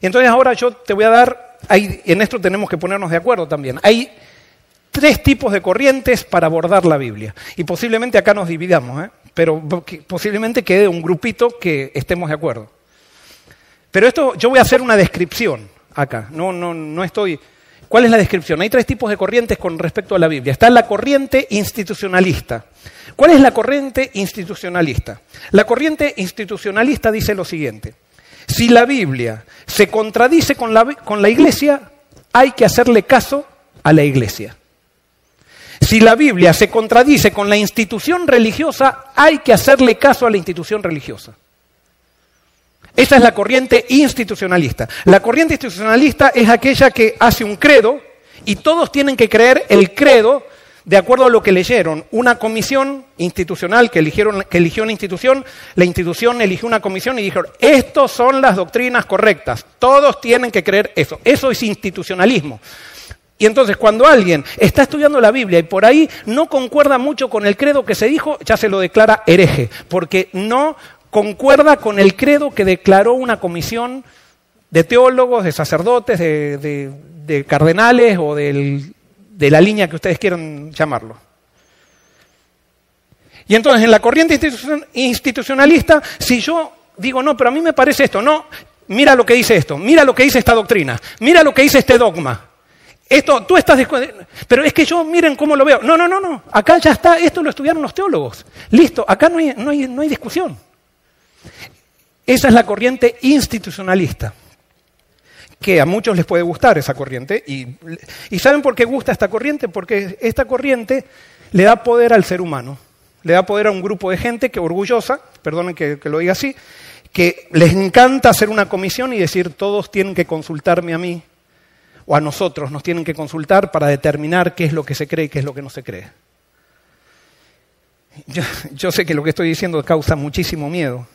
A: Y entonces ahora yo te voy a dar, en esto tenemos que ponernos de acuerdo también. Hay tres tipos de corrientes para abordar la Biblia. Y posiblemente acá nos dividamos, ¿eh? pero posiblemente quede un grupito que estemos de acuerdo. Pero esto, yo voy a hacer una descripción acá, no, no, no estoy... ¿Cuál es la descripción? Hay tres tipos de corrientes con respecto a la Biblia. Está la corriente institucionalista. ¿Cuál es la corriente institucionalista? La corriente institucionalista dice lo siguiente. Si la Biblia se contradice con la, con la iglesia, hay que hacerle caso a la iglesia. Si la Biblia se contradice con la institución religiosa, hay que hacerle caso a la institución religiosa. Esa es la corriente institucionalista. La corriente institucionalista es aquella que hace un credo y todos tienen que creer el credo de acuerdo a lo que leyeron. Una comisión institucional que, eligieron, que eligió una institución, la institución eligió una comisión y dijeron, estas son las doctrinas correctas, todos tienen que creer eso. Eso es institucionalismo. Y entonces cuando alguien está estudiando la Biblia y por ahí no concuerda mucho con el credo que se dijo, ya se lo declara hereje, porque no concuerda con el credo que declaró una comisión de teólogos, de sacerdotes, de, cardenales o de la línea que ustedes quieran llamarlo. Y entonces en la corriente institucionalista, si yo digo, no, pero a mí me parece esto, no, mira lo que dice esto, mira lo que dice esta doctrina, mira lo que dice este dogma. Esto, tú estás... Pero es que yo, miren cómo lo veo. No, no, no, no. Acá ya está, esto lo estudiaron los teólogos. Listo, acá no hay, no hay, no hay discusión. Esa es la corriente institucionalista, que a muchos les puede gustar esa corriente. Y, ¿saben por qué gusta esta corriente? Porque esta corriente le da poder al ser humano, le da poder a un grupo de gente que orgullosa, perdonen que, lo diga así, que les encanta hacer una comisión y decir todos tienen que consultarme a mí o a nosotros, nos tienen que consultar para determinar qué es lo que se cree y qué es lo que no se cree. Yo, sé que lo que estoy diciendo causa muchísimo miedo,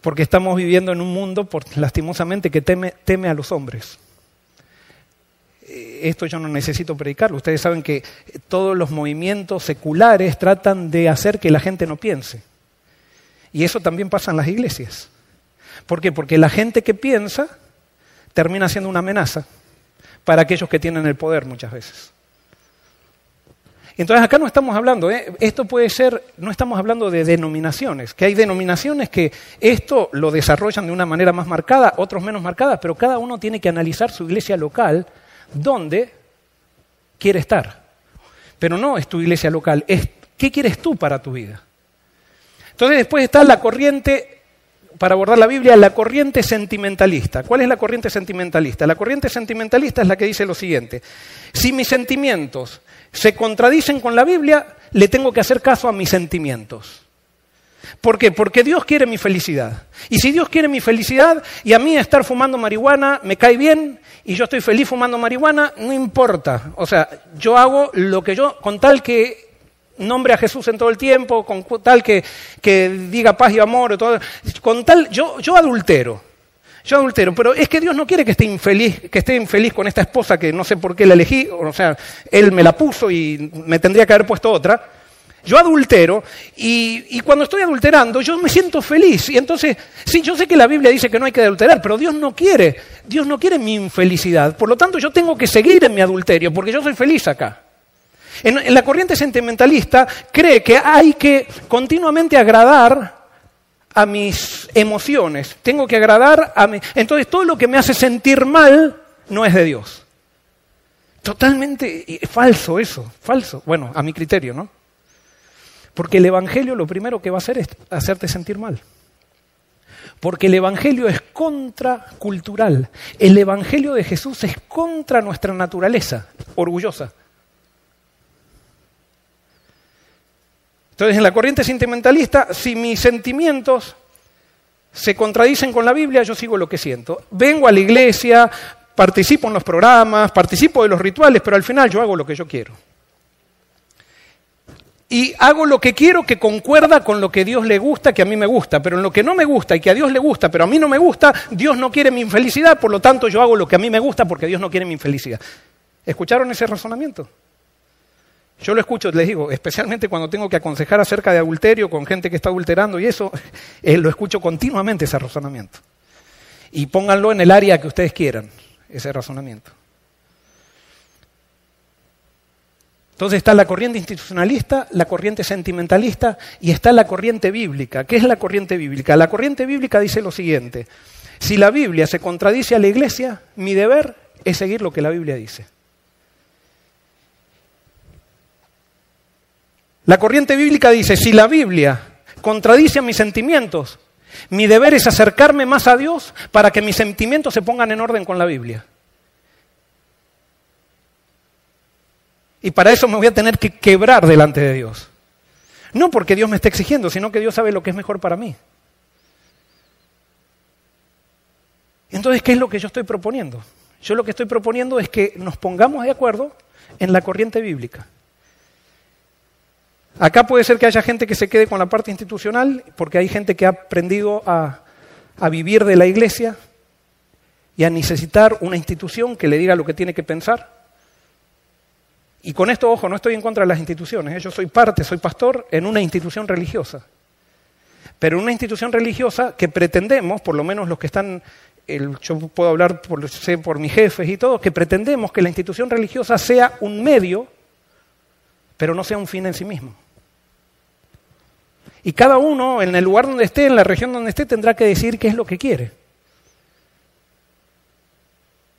A: porque estamos viviendo en un mundo, lastimosamente, que teme, teme a los hombres. Eh, esto yo no necesito predicarlo. Ustedes saben que todos los movimientos seculares tratan de hacer que la gente no piense. Y eso también pasa en las iglesias. ¿Por qué? Porque la gente que piensa termina siendo una amenaza para aquellos que tienen el poder muchas veces. Entonces acá no estamos hablando, ¿eh? esto puede ser, no estamos hablando de denominaciones, que hay denominaciones que esto lo desarrollan de una manera más marcada, otros menos marcadas, pero cada uno tiene que analizar su iglesia local, dónde quiere estar. Pero no es tu iglesia local, es qué quieres tú para tu vida. Entonces después está la corriente, para abordar la Biblia, la corriente sentimentalista. ¿Cuál es la corriente sentimentalista? La corriente sentimentalista es la que dice lo siguiente, si mis sentimientos se contradicen con la Biblia, le tengo que hacer caso a mis sentimientos. ¿Por qué? Porque Dios quiere mi felicidad. Y si Dios quiere mi felicidad y a mí estar fumando marihuana me cae bien y yo estoy feliz fumando marihuana, no importa. O sea, yo hago lo que yo, con tal que nombre a Jesús en todo el tiempo, con tal que, que diga paz y amor, con tal, yo, yo adultero. Yo adultero, pero es que Dios no quiere que esté infeliz, que esté infeliz con esta esposa que no sé por qué la elegí, o sea, Él me la puso y me tendría que haber puesto otra. Yo adultero y, y, cuando estoy adulterando yo me siento feliz. Y entonces, sí, yo sé que la Biblia dice que no hay que adulterar, pero Dios no quiere, Dios no quiere mi infelicidad. Por lo tanto, yo tengo que seguir en mi adulterio porque yo soy feliz acá. En, la corriente sentimentalista cree que hay que continuamente agradar a mis emociones, tengo que agradar a mi... Entonces todo lo que me hace sentir mal no es de Dios. Totalmente falso eso, falso. Bueno, a mi criterio, ¿no? Porque el Evangelio lo primero que va a hacer es hacerte sentir mal. Porque el Evangelio es contracultural. El Evangelio de Jesús es contra nuestra naturaleza orgullosa. Entonces, en la corriente sentimentalista, si mis sentimientos se contradicen con la Biblia, yo sigo lo que siento. Vengo a la iglesia, participo en los programas, participo de los rituales, pero al final yo hago lo que yo quiero. Y hago lo que quiero que concuerda con lo que Dios le gusta, que a mí me gusta, pero en lo que no me gusta y que a Dios le gusta, pero a mí no me gusta, Dios no quiere mi infelicidad, por lo tanto yo hago lo que a mí me gusta porque Dios no quiere mi infelicidad. ¿Escucharon ese razonamiento? Yo lo escucho, les digo, especialmente cuando tengo que aconsejar acerca de adulterio con gente que está adulterando y eso, eh, lo escucho continuamente ese razonamiento. Y pónganlo en el área que ustedes quieran, ese razonamiento. Entonces está la corriente institucionalista, la corriente sentimentalista y está la corriente bíblica. ¿Qué es la corriente bíblica? La corriente bíblica dice lo siguiente, si la Biblia se contradice a la iglesia, mi deber es seguir lo que la Biblia dice. La corriente bíblica dice, si la Biblia contradice a mis sentimientos, mi deber es acercarme más a Dios para que mis sentimientos se pongan en orden con la Biblia. Y para eso me voy a tener que quebrar delante de Dios. No porque Dios me esté exigiendo, sino que Dios sabe lo que es mejor para mí. Entonces, ¿qué es lo que yo estoy proponiendo? Yo lo que estoy proponiendo es que nos pongamos de acuerdo en la corriente bíblica. Acá puede ser que haya gente que se quede con la parte institucional, porque hay gente que ha aprendido a, vivir de la iglesia y a necesitar una institución que le diga lo que tiene que pensar. Y con esto, ojo, no estoy en contra de las instituciones. ¿eh? Yo soy parte, soy pastor en una institución religiosa. Pero una institución religiosa que pretendemos, por lo menos los que están, yo puedo hablar por, sé, por mis jefes y todo, que pretendemos que la institución religiosa sea un medio, pero no sea un fin en sí mismo. Y cada uno, en el lugar donde esté, en la región donde esté, tendrá que decir qué es lo que quiere.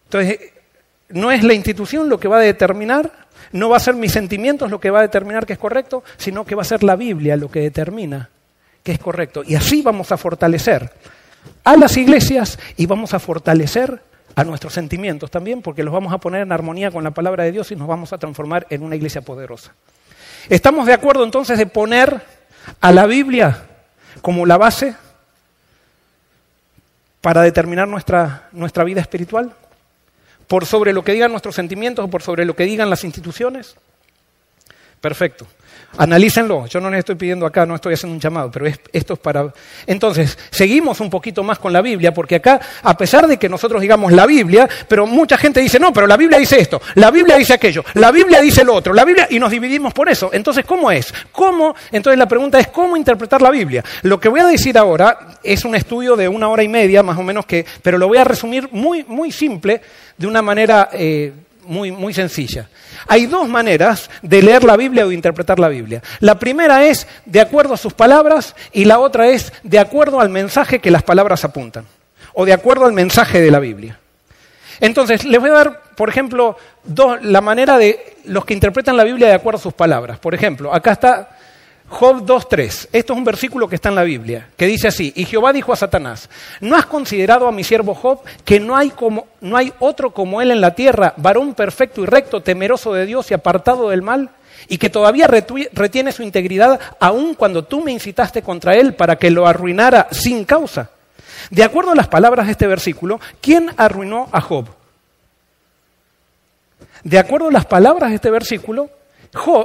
A: Entonces, no es la institución lo que va a determinar, no va a ser mis sentimientos lo que va a determinar que es correcto, sino que va a ser la Biblia lo que determina que es correcto. Y así vamos a fortalecer a las iglesias y vamos a fortalecer a nuestros sentimientos también, porque los vamos a poner en armonía con la palabra de Dios y nos vamos a transformar en una iglesia poderosa. ¿Estamos de acuerdo entonces de poner a la Biblia como la base para determinar nuestra, nuestra vida espiritual? ¿Por sobre lo que digan nuestros sentimientos o por sobre lo que digan las instituciones? Perfecto. Analícenlo. Yo no les estoy pidiendo acá, no estoy haciendo un llamado, pero esto es para... Entonces, seguimos un poquito más con la Biblia, porque acá, a pesar de que nosotros digamos la Biblia, pero mucha gente dice, no, pero la Biblia dice esto, la Biblia dice aquello, la Biblia dice lo otro, la Biblia, y nos dividimos por eso. Entonces, ¿cómo es? ¿Cómo? Entonces la pregunta es, ¿cómo interpretar la Biblia? Lo que voy a decir ahora es un estudio de una hora y media, más o menos, que, pero lo voy a resumir muy, muy simple, de una manera... Eh, muy, muy sencilla. Hay dos maneras de leer la Biblia o interpretar la Biblia. La primera es de acuerdo a sus palabras y la otra es de acuerdo al mensaje que las palabras apuntan o de acuerdo al mensaje de la Biblia. Entonces, les voy a dar, por ejemplo, la manera de los que interpretan la Biblia de acuerdo a sus palabras. Por ejemplo, acá está Job 2.3. Esto es un versículo que está en la Biblia, que dice así, y Jehová dijo a Satanás, ¿no has considerado a mi siervo Job que no hay, como, no hay otro como él en la tierra, varón perfecto y recto, temeroso de Dios y apartado del mal? Y que todavía retiene su integridad aun cuando tú me incitaste contra él para que lo arruinara sin causa. De acuerdo a las palabras de este versículo, ¿quién arruinó a Job? De acuerdo a las palabras de este versículo,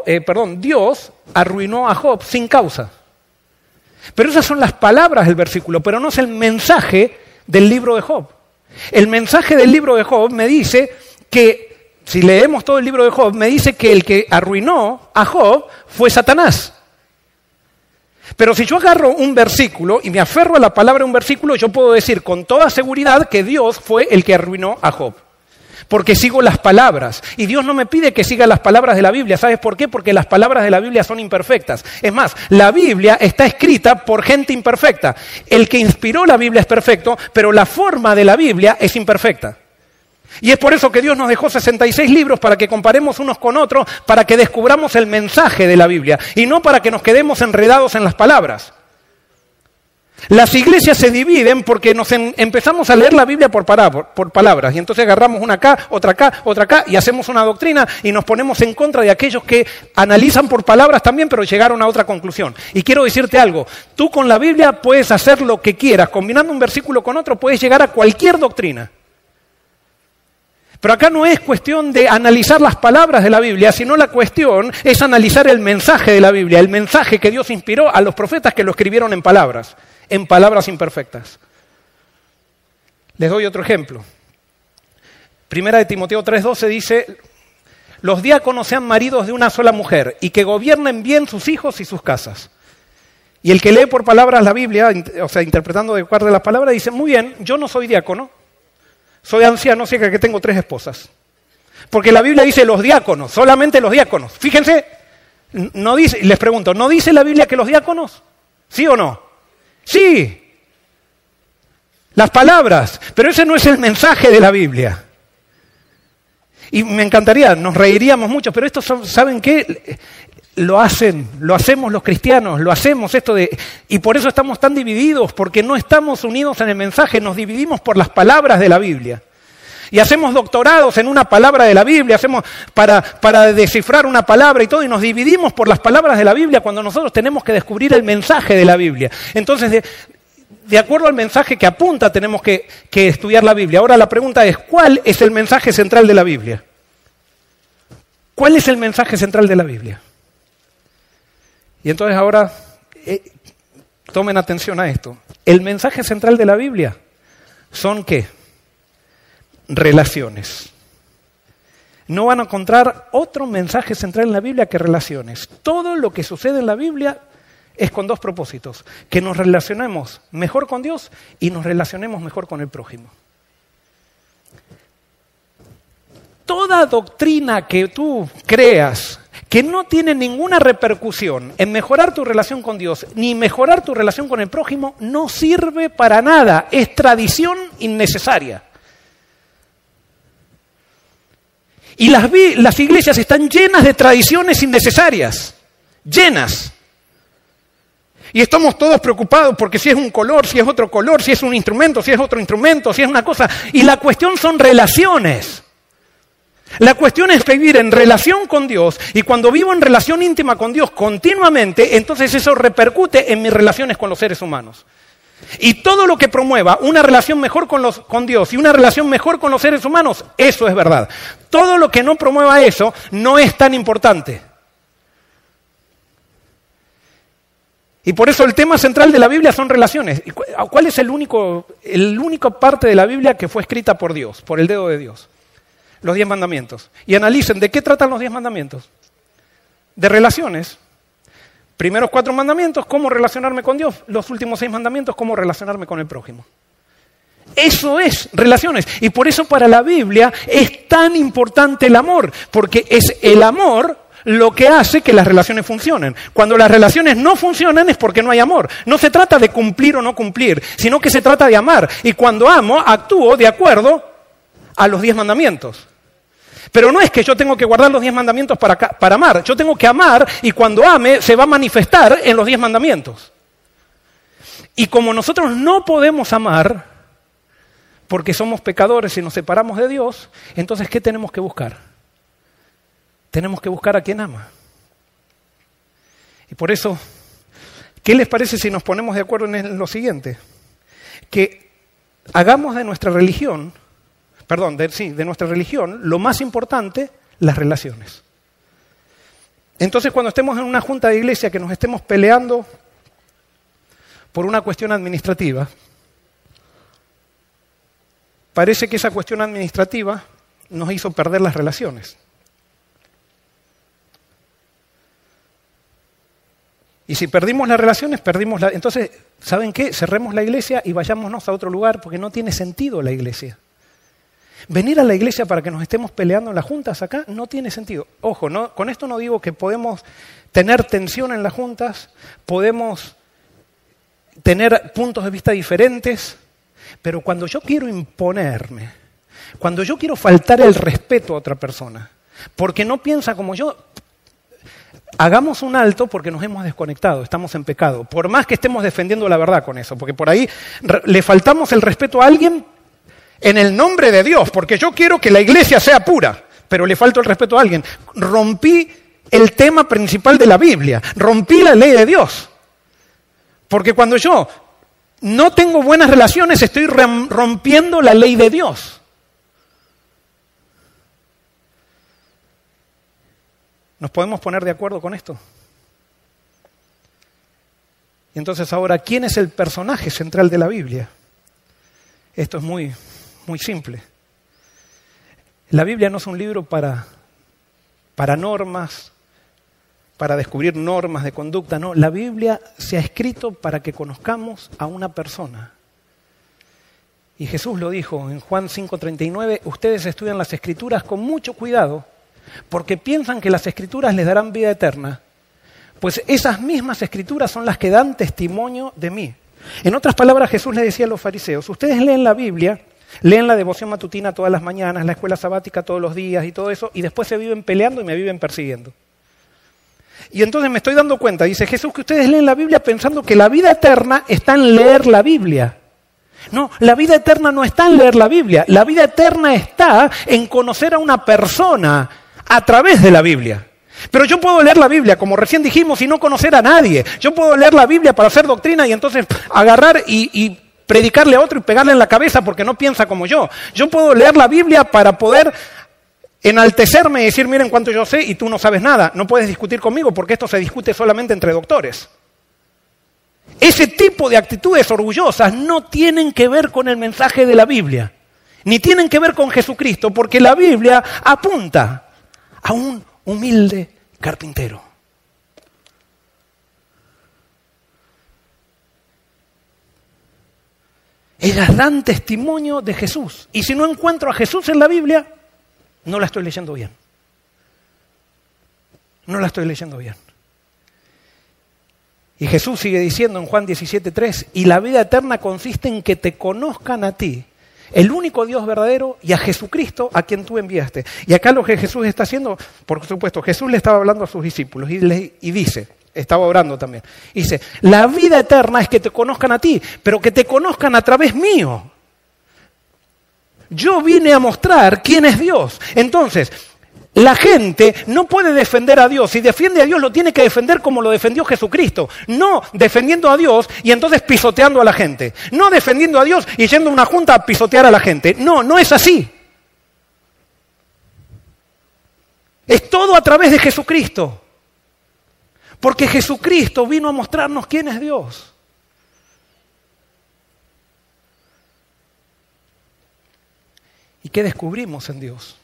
A: eh, perdón, Dios arruinó a Job sin causa. Pero esas son las palabras del versículo, pero no es el mensaje del libro de Job. El mensaje del libro de Job me dice que, si leemos todo el libro de Job, me dice que el que arruinó a Job fue Satanás. Pero si yo agarro un versículo y me aferro a la palabra de un versículo, yo puedo decir con toda seguridad que Dios fue el que arruinó a Job. Porque sigo las palabras. Y Dios no me pide que siga las palabras de la Biblia. ¿Sabes por qué? Porque las palabras de la Biblia son imperfectas. Es más, la Biblia está escrita por gente imperfecta. El que inspiró la Biblia es perfecto, pero la forma de la Biblia es imperfecta. Y es por eso que Dios nos dejó 66 libros para que comparemos unos con otros, para que descubramos el mensaje de la Biblia y no para que nos quedemos enredados en las palabras. Las iglesias se dividen porque nos em, empezamos a leer la Biblia por, por, palabras y entonces agarramos una acá, otra acá, otra acá y hacemos una doctrina y nos ponemos en contra de aquellos que analizan por palabras también pero llegaron a otra conclusión. Y quiero decirte algo, tú con la Biblia puedes hacer lo que quieras, combinando un versículo con otro puedes llegar a cualquier doctrina. Pero acá no es cuestión de analizar las palabras de la Biblia, sino la cuestión es analizar el mensaje de la Biblia, el mensaje que Dios inspiró a los profetas que lo escribieron en palabras en palabras imperfectas. Les doy otro ejemplo. Primera de Timoteo 3:12 dice, los diáconos sean maridos de una sola mujer y que gobiernen bien sus hijos y sus casas. Y el que lee por palabras la Biblia, o sea, interpretando de acuerdo a las palabras, dice, muy bien, yo no soy diácono, soy anciano, así que tengo tres esposas. Porque la Biblia dice los diáconos, solamente los diáconos. Fíjense, no dice, les pregunto, ¿no dice la Biblia que los diáconos? ¿Sí o no? Sí, las palabras, pero ese no es el mensaje de la Biblia. Y me encantaría, nos reiríamos mucho, pero esto, ¿saben qué? Lo hacen, lo hacemos los cristianos, lo hacemos esto de... Y por eso estamos tan divididos, porque no estamos unidos en el mensaje, nos dividimos por las palabras de la Biblia. Y hacemos doctorados en una palabra de la Biblia, hacemos para, para descifrar una palabra y todo, y nos dividimos por las palabras de la Biblia cuando nosotros tenemos que descubrir el mensaje de la Biblia. Entonces, de, acuerdo al mensaje que apunta, tenemos que, que estudiar la Biblia. Ahora la pregunta es, ¿cuál es el mensaje central de la Biblia? ¿Cuál es el mensaje central de la Biblia? Y entonces ahora, eh, tomen atención a esto. El mensaje central de la Biblia son qué? Relaciones. No van a encontrar otro mensaje central en la Biblia que relaciones. Todo lo que sucede en la Biblia es con dos propósitos, que nos relacionemos mejor con Dios y nos relacionemos mejor con el prójimo. Toda doctrina que tú creas que no tiene ninguna repercusión en mejorar tu relación con Dios ni mejorar tu relación con el prójimo no sirve para nada, es tradición innecesaria. Y las, las iglesias están llenas de tradiciones innecesarias, llenas. Y estamos todos preocupados porque si es un color, si es otro color, si es un instrumento, si es otro instrumento, si es una cosa. Y la cuestión son relaciones. La cuestión es vivir en relación con Dios y cuando vivo en relación íntima con Dios continuamente, entonces eso repercute en mis relaciones con los seres humanos. Y todo lo que promueva una relación mejor con, los, con, Dios y una relación mejor con los seres humanos, eso es verdad. Todo lo que no promueva eso no es tan importante. Y por eso el tema central de la Biblia son relaciones. ¿Cuál es el único, el único parte de la Biblia que fue escrita por Dios, por el dedo de Dios? Los diez mandamientos. Y analicen de qué tratan los diez mandamientos. De relaciones. Primeros cuatro mandamientos, cómo relacionarme con Dios. Los últimos seis mandamientos, cómo relacionarme con el prójimo. Eso es relaciones. Y por eso para la Biblia es tan importante el amor, porque es el amor lo que hace que las relaciones funcionen. Cuando las relaciones no funcionan es porque no hay amor. No se trata de cumplir o no cumplir, sino que se trata de amar. Y cuando amo, actúo de acuerdo a los diez mandamientos. Pero no es que yo tengo que guardar los diez mandamientos para, para amar. Yo tengo que amar y cuando ame se va a manifestar en los diez mandamientos. Y como nosotros no podemos amar, porque somos pecadores y nos separamos de Dios, entonces ¿qué tenemos que buscar? Tenemos que buscar a quien ama. Y por eso, ¿qué les parece si nos ponemos de acuerdo en lo siguiente? Que hagamos de nuestra religión perdón, de, sí, de nuestra religión, lo más importante, las relaciones. Entonces, cuando estemos en una junta de iglesia que nos estemos peleando por una cuestión administrativa, parece que esa cuestión administrativa nos hizo perder las relaciones. Y si perdimos las relaciones, perdimos la... Entonces, ¿saben qué? Cerremos la iglesia y vayámonos a otro lugar porque no tiene sentido la iglesia. Venir a la iglesia para que nos estemos peleando en las juntas acá no tiene sentido. Ojo, no, con esto no digo que podemos tener tensión en las juntas, podemos tener puntos de vista diferentes, pero cuando yo quiero imponerme, cuando yo quiero faltar el respeto a otra persona, porque no piensa como yo, hagamos un alto porque nos hemos desconectado, estamos en pecado, por más que estemos defendiendo la verdad con eso, porque por ahí le faltamos el respeto a alguien en el nombre de Dios, porque yo quiero que la iglesia sea pura, pero le falto el respeto a alguien. Rompí el tema principal de la Biblia, rompí la ley de Dios. Porque cuando yo no tengo buenas relaciones, estoy rompiendo la ley de Dios. ¿Nos podemos poner de acuerdo con esto? Y entonces ahora, ¿quién es el personaje central de la Biblia? Esto es muy, muy simple. La Biblia no es un libro para, para normas, para descubrir normas de conducta, no. La Biblia se ha escrito para que conozcamos a una persona. Y Jesús lo dijo en Juan 5:39, ustedes estudian las escrituras con mucho cuidado porque piensan que las escrituras les darán vida eterna, pues esas mismas escrituras son las que dan testimonio de mí. En otras palabras, Jesús le decía a los fariseos, ustedes leen la Biblia, leen la devoción matutina todas las mañanas, la escuela sabática todos los días y todo eso, y después se viven peleando y me viven persiguiendo. Y entonces me estoy dando cuenta, dice Jesús, que ustedes leen la Biblia pensando que la vida eterna está en leer la Biblia. No, la vida eterna no está en leer la Biblia, la vida eterna está en conocer a una persona, a través de la Biblia. Pero yo puedo leer la Biblia, como recién dijimos, y no conocer a nadie. Yo puedo leer la Biblia para hacer doctrina y entonces agarrar y, predicarle a otro y pegarle en la cabeza porque no piensa como yo. Yo puedo leer la Biblia para poder enaltecerme y decir, miren cuánto yo sé y tú no sabes nada. No puedes discutir conmigo porque esto se discute solamente entre doctores. Ese tipo de actitudes orgullosas no tienen que ver con el mensaje de la Biblia, ni tienen que ver con Jesucristo, porque la Biblia apunta a un humilde carpintero. Ellas dan testimonio de Jesús. Y si no encuentro a Jesús en la Biblia, no la estoy leyendo bien. No la estoy leyendo bien. Y Jesús sigue diciendo en Juan 17:3, y la vida eterna consiste en que te conozcan a ti, el único Dios verdadero y a Jesucristo a quien tú enviaste. Y acá lo que Jesús está haciendo, por supuesto, Jesús le estaba hablando a sus discípulos y, y dice, estaba orando también, dice, la vida eterna es que te conozcan a ti, pero que te conozcan a través mío. Yo vine a mostrar quién es Dios. Entonces, la gente no puede defender a Dios. Si defiende a Dios, lo tiene que defender como lo defendió Jesucristo. No defendiendo a Dios y entonces pisoteando a la gente. No defendiendo a Dios y yendo a una junta a pisotear a la gente. No, no es así. Es todo a través de Jesucristo. Porque Jesucristo vino a mostrarnos quién es Dios. ¿Y qué descubrimos en Dios?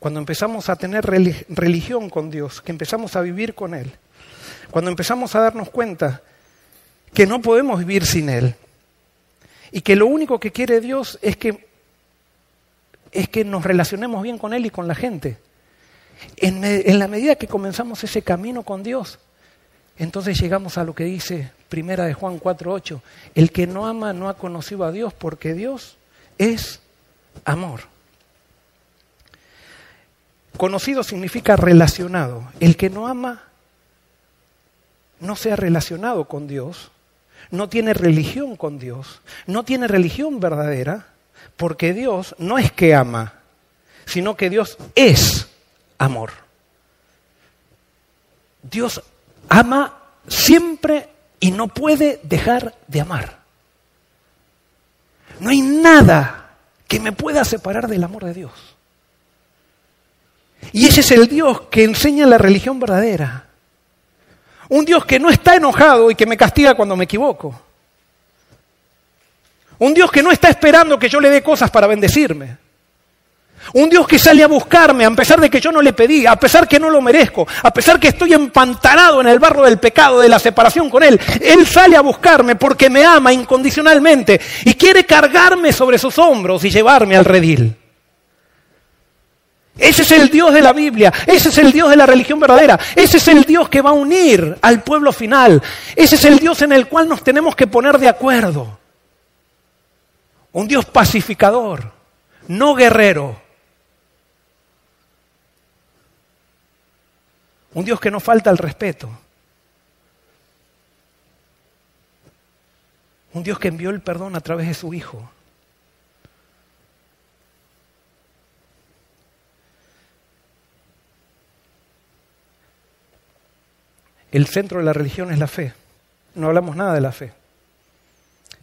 A: cuando empezamos a tener religión con Dios, que empezamos a vivir con Él, cuando empezamos a darnos cuenta que no podemos vivir sin Él y que lo único que quiere Dios es que, es que nos relacionemos bien con Él y con la gente. En, la medida que comenzamos ese camino con Dios, entonces llegamos a lo que dice Primera de Juan 4.8, el que no ama no ha conocido a Dios porque Dios es amor. Conocido significa relacionado. El que no ama no se ha relacionado con Dios, no tiene religión con Dios, no tiene religión verdadera, porque Dios no es que ama, sino que Dios es amor. Dios ama siempre y no puede dejar de amar. No hay nada que me pueda separar del amor de Dios. Y ese es el Dios que enseña la religión verdadera. Un Dios que no está enojado y que me castiga cuando me equivoco. Un Dios que no está esperando que yo le dé cosas para bendecirme. Un Dios que sale a buscarme a pesar de que yo no le pedí, a pesar que no lo merezco, a pesar que estoy empantanado en el barro del pecado, de la separación con Él. Él sale a buscarme porque me ama incondicionalmente y quiere cargarme sobre sus hombros y llevarme al redil. Ese es el Dios de la Biblia, ese es el Dios de la religión verdadera, ese es el Dios que va a unir al pueblo final, ese es el Dios en el cual nos tenemos que poner de acuerdo. Un Dios pacificador, no guerrero. Un Dios que no falta el respeto. Un Dios que envió el perdón a través de su Hijo. El centro de la religión es la fe. No hablamos nada de la fe.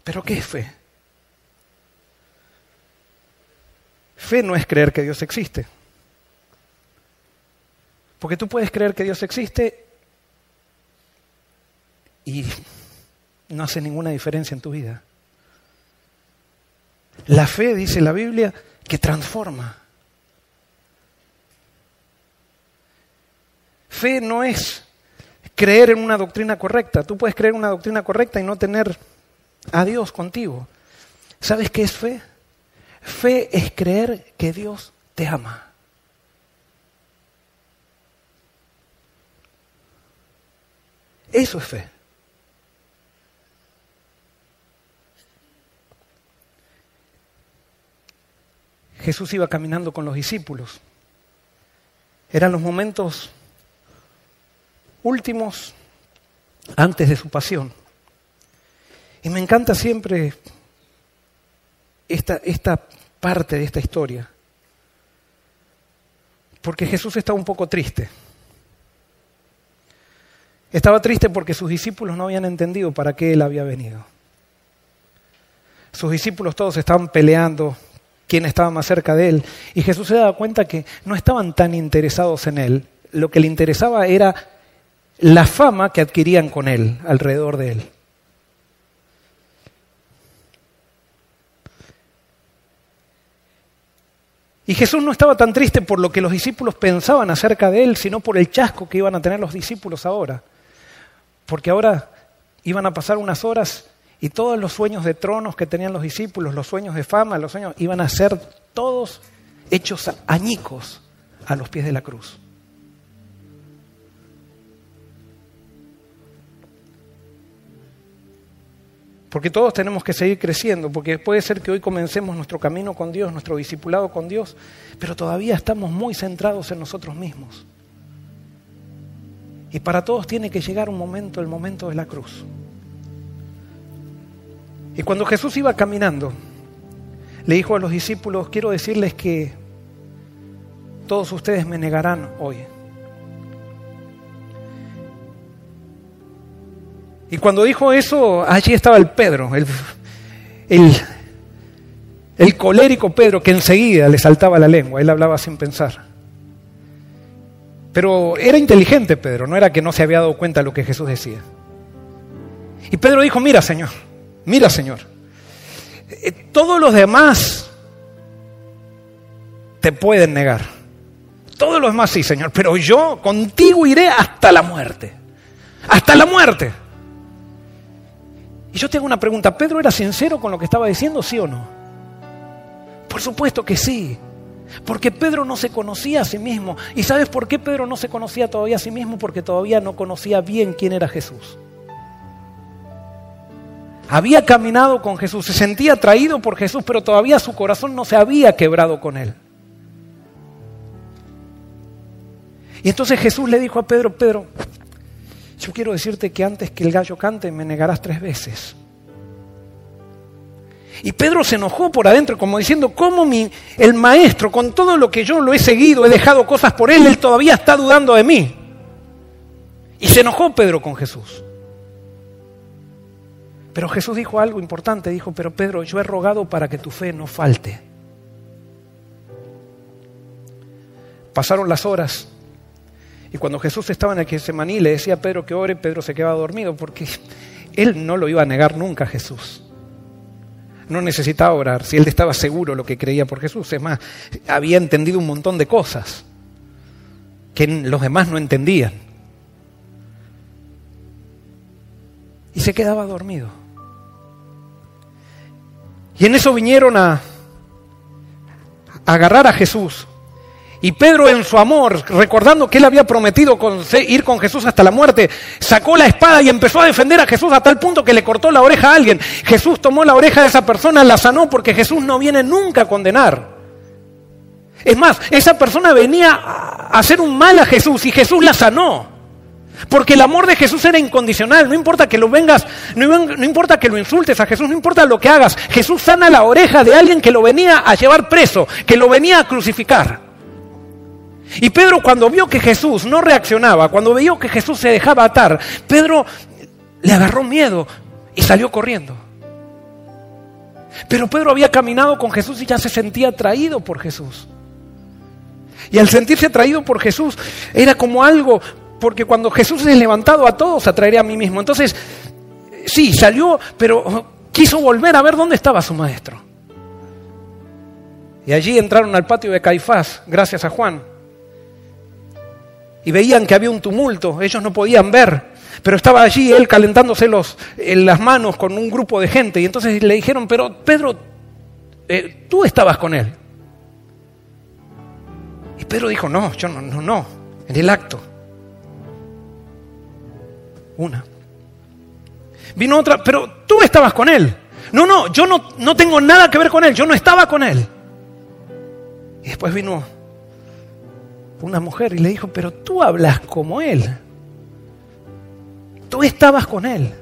A: ¿Pero qué es fe? Fe no es creer que Dios existe. Porque tú puedes creer que Dios existe y no hace ninguna diferencia en tu vida. La fe, dice la Biblia, que transforma. Fe no es creer en una doctrina correcta. Tú puedes creer en una doctrina correcta y no tener a Dios contigo. ¿Sabes qué es fe? Fe es creer que Dios te ama. Eso es fe. Jesús iba caminando con los discípulos. Eran los momentos últimos antes de su pasión. Y me encanta siempre esta, esta parte de esta historia, porque Jesús estaba un poco triste. Estaba triste porque sus discípulos no habían entendido para qué él había venido. Sus discípulos todos estaban peleando quién estaba más cerca de él. Y Jesús se daba cuenta que no estaban tan interesados en él. Lo que le interesaba era la fama que adquirían con él, alrededor de él. Y Jesús no estaba tan triste por lo que los discípulos pensaban acerca de él, sino por el chasco que iban a tener los discípulos ahora. Porque ahora iban a pasar unas horas y todos los sueños de tronos que tenían los discípulos, los sueños de fama, los sueños, iban a ser todos hechos añicos a los pies de la cruz. Porque todos tenemos que seguir creciendo, porque puede ser que hoy comencemos nuestro camino con Dios, nuestro discipulado con Dios, pero todavía estamos muy centrados en nosotros mismos. Y para todos tiene que llegar un momento, el momento de la cruz. Y cuando Jesús iba caminando, le dijo a los discípulos, quiero decirles que todos ustedes me negarán hoy. Y cuando dijo eso, allí estaba el Pedro, el, el, colérico Pedro que enseguida le saltaba la lengua, él hablaba sin pensar. Pero era inteligente Pedro, no era que no se había dado cuenta de lo que Jesús decía. Y Pedro dijo, mira Señor, mira Señor, eh, todos los demás te pueden negar. Todos los demás sí, Señor, pero yo contigo iré hasta la muerte. Hasta la muerte. Y yo te hago una pregunta, ¿Pedro era sincero con lo que estaba diciendo, sí o no? Por supuesto que sí, porque Pedro no se conocía a sí mismo. ¿Y sabes por qué Pedro no se conocía todavía a sí mismo? Porque todavía no conocía bien quién era Jesús. Había caminado con Jesús, se sentía atraído por Jesús, pero todavía su corazón no se había quebrado con él. Y entonces Jesús le dijo a Pedro, Pedro, yo quiero decirte que antes que el gallo cante me negarás tres veces. Y Pedro se enojó por adentro, como diciendo, ¿cómo mi, el maestro, con todo lo que yo lo he seguido, he dejado cosas por él, él todavía está dudando de mí? Y se enojó Pedro con Jesús. Pero Jesús dijo algo importante, dijo, pero Pedro, yo he rogado para que tu fe no falte. Pasaron las horas y cuando Jesús estaba en el Getsemaní le decía a Pedro que ore, Pedro se quedaba dormido porque él no lo iba a negar nunca a Jesús. No necesitaba orar si él estaba seguro lo que creía por Jesús. Es más, había entendido un montón de cosas que los demás no entendían. Y se quedaba dormido. Y en eso vinieron a, a agarrar a Jesús Y Pedro en su amor, recordando que él había prometido ir con Jesús hasta la muerte, sacó la espada y empezó a defender a Jesús a tal punto que le cortó la oreja a alguien. Jesús tomó la oreja de esa persona, la sanó porque Jesús no viene nunca a condenar. Es más, esa persona venía a hacer un mal a Jesús y Jesús la sanó. Porque el amor de Jesús era incondicional. No importa que lo vengas, no, importa que lo insultes a Jesús, no importa lo que hagas. Jesús sana la oreja de alguien que lo venía a llevar preso, que lo venía a crucificar. Y Pedro cuando vio que Jesús no reaccionaba, cuando vio que Jesús se dejaba atar, Pedro le agarró miedo y salió corriendo. Pero Pedro había caminado con Jesús y ya se sentía atraído por Jesús. Y al sentirse atraído por Jesús era como algo, porque cuando Jesús es levantado a todos, atraeré a mí mismo. Entonces, sí, salió, pero quiso volver a ver dónde estaba su maestro. Y allí entraron al patio de Caifás, gracias a Juan. Y veían que había un tumulto, ellos no podían ver, pero estaba allí él calentándose los, en las manos con un grupo de gente. Y entonces le dijeron, pero Pedro, eh, tú estabas con él. Y Pedro dijo, no, yo no, no, no, en el acto. Una. Vino otra, pero tú estabas con él. No, no, yo no, no tengo nada que ver con él, yo no estaba con él. Y después vino una mujer y le dijo, pero tú hablas como él. Tú estabas con él.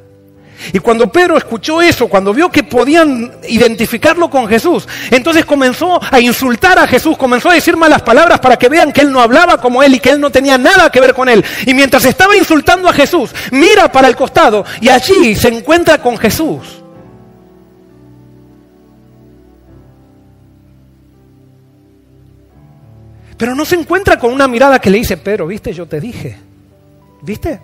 A: Y cuando Pedro escuchó eso, cuando vio que podían identificarlo con Jesús, entonces comenzó a insultar a Jesús, comenzó a decir malas palabras para que vean que él no hablaba como él y que él no tenía nada que ver con él. Y mientras estaba insultando a Jesús, mira para el costado y allí se encuentra con Jesús. Pero no se encuentra con una mirada que le dice, Pedro, viste, yo te dije, ¿viste?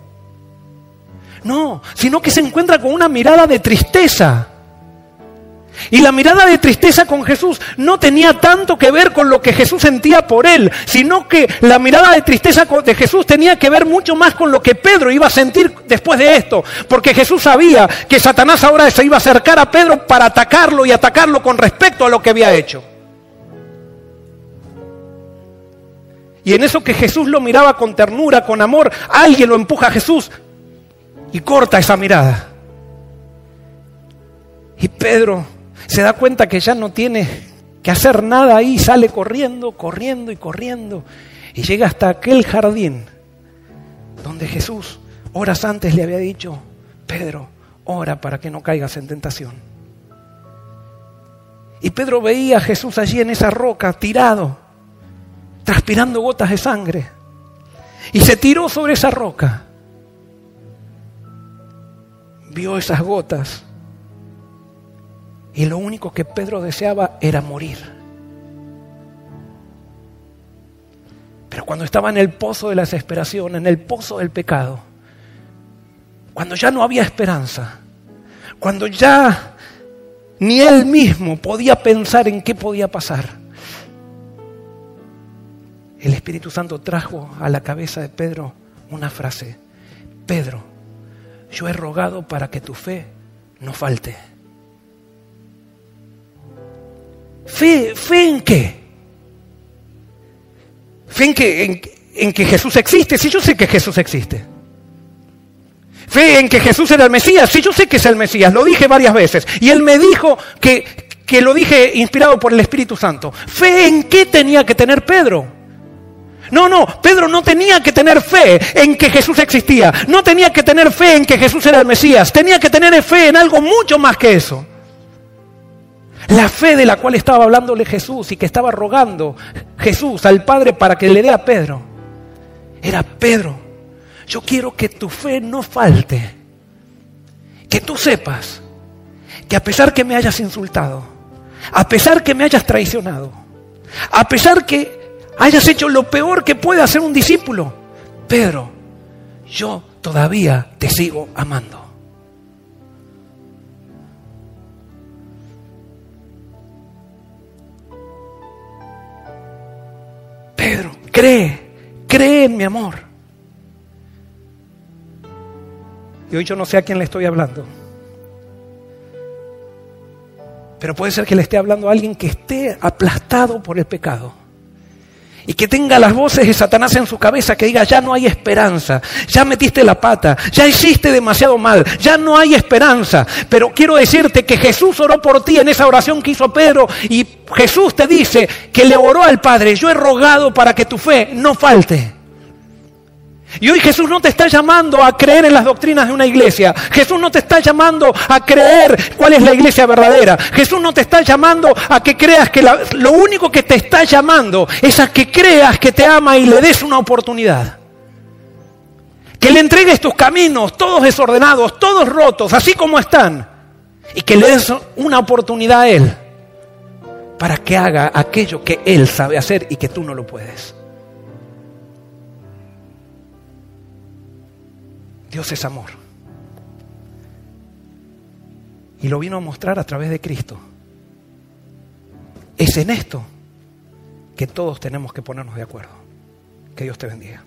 A: No, sino que se encuentra con una mirada de tristeza. Y la mirada de tristeza con Jesús no tenía tanto que ver con lo que Jesús sentía por él, sino que la mirada de tristeza de Jesús tenía que ver mucho más con lo que Pedro iba a sentir después de esto, porque Jesús sabía que Satanás ahora se iba a acercar a Pedro para atacarlo y atacarlo con respecto a lo que había hecho. Y en eso que Jesús lo miraba con ternura, con amor, alguien lo empuja a Jesús y corta esa mirada. Y Pedro se da cuenta que ya no tiene que hacer nada ahí, sale corriendo, corriendo y corriendo. Y llega hasta aquel jardín donde Jesús horas antes le había dicho, Pedro, ora para que no caigas en tentación. Y Pedro veía a Jesús allí en esa roca, tirado, transpirando gotas de sangre. Y se tiró sobre esa roca vio esas gotas y lo único que Pedro deseaba era morir. Pero cuando estaba en el pozo de la desesperación, en el pozo del pecado, cuando ya no había esperanza, cuando ya ni él mismo podía pensar en qué podía pasar, el Espíritu Santo trajo a la cabeza de Pedro una frase, Pedro, yo he rogado para que tu fe no falte. ¿Fe, fe en qué? ¿Fe en que, en, que Jesús existe? Sí, yo sé que Jesús existe. Fe en que Jesús era el Mesías. Sí, yo sé que es el Mesías. Lo dije varias veces. Y él me dijo que, que lo dije inspirado por el Espíritu Santo. ¿Fe en qué tenía que tener Pedro? No, no, Pedro no tenía que tener fe en que Jesús existía, no tenía que tener fe en que Jesús era el Mesías, tenía que tener fe en algo mucho más que eso. La fe de la cual estaba hablándole Jesús y que estaba rogando Jesús al Padre para que le dé a Pedro, era Pedro, yo quiero que tu fe no falte, que tú sepas que a pesar que me hayas insultado, a pesar que me hayas traicionado, a pesar que hayas hecho lo peor que puede hacer un discípulo. Pedro, yo todavía te sigo amando. Pedro, cree, cree en mi amor. Y hoy yo no sé a quién le estoy hablando. Pero puede ser que le esté hablando a alguien que esté aplastado por el pecado y que tenga las voces de Satanás en su cabeza que diga, ya no hay esperanza, ya metiste la pata, ya hiciste demasiado mal, ya no hay esperanza. Pero quiero decirte que Jesús oró por ti en esa oración que hizo Pedro y Jesús te dice que le oró al Padre, yo he rogado para que tu fe no falte. Y hoy Jesús no te está llamando a creer en las doctrinas de una iglesia. Jesús no te está llamando a creer cuál es la iglesia verdadera. Jesús no te está llamando a que creas que lo único que te está llamando es a que creas que te ama y le des una oportunidad. Que le entregues tus caminos, todos desordenados, todos rotos, así como están. Y que le des una oportunidad a Él para que haga aquello que Él sabe hacer y que tú no lo puedes. Dios es amor. Y lo vino a mostrar a través de Cristo. Es en esto que todos tenemos que ponernos de acuerdo. Que Dios te bendiga.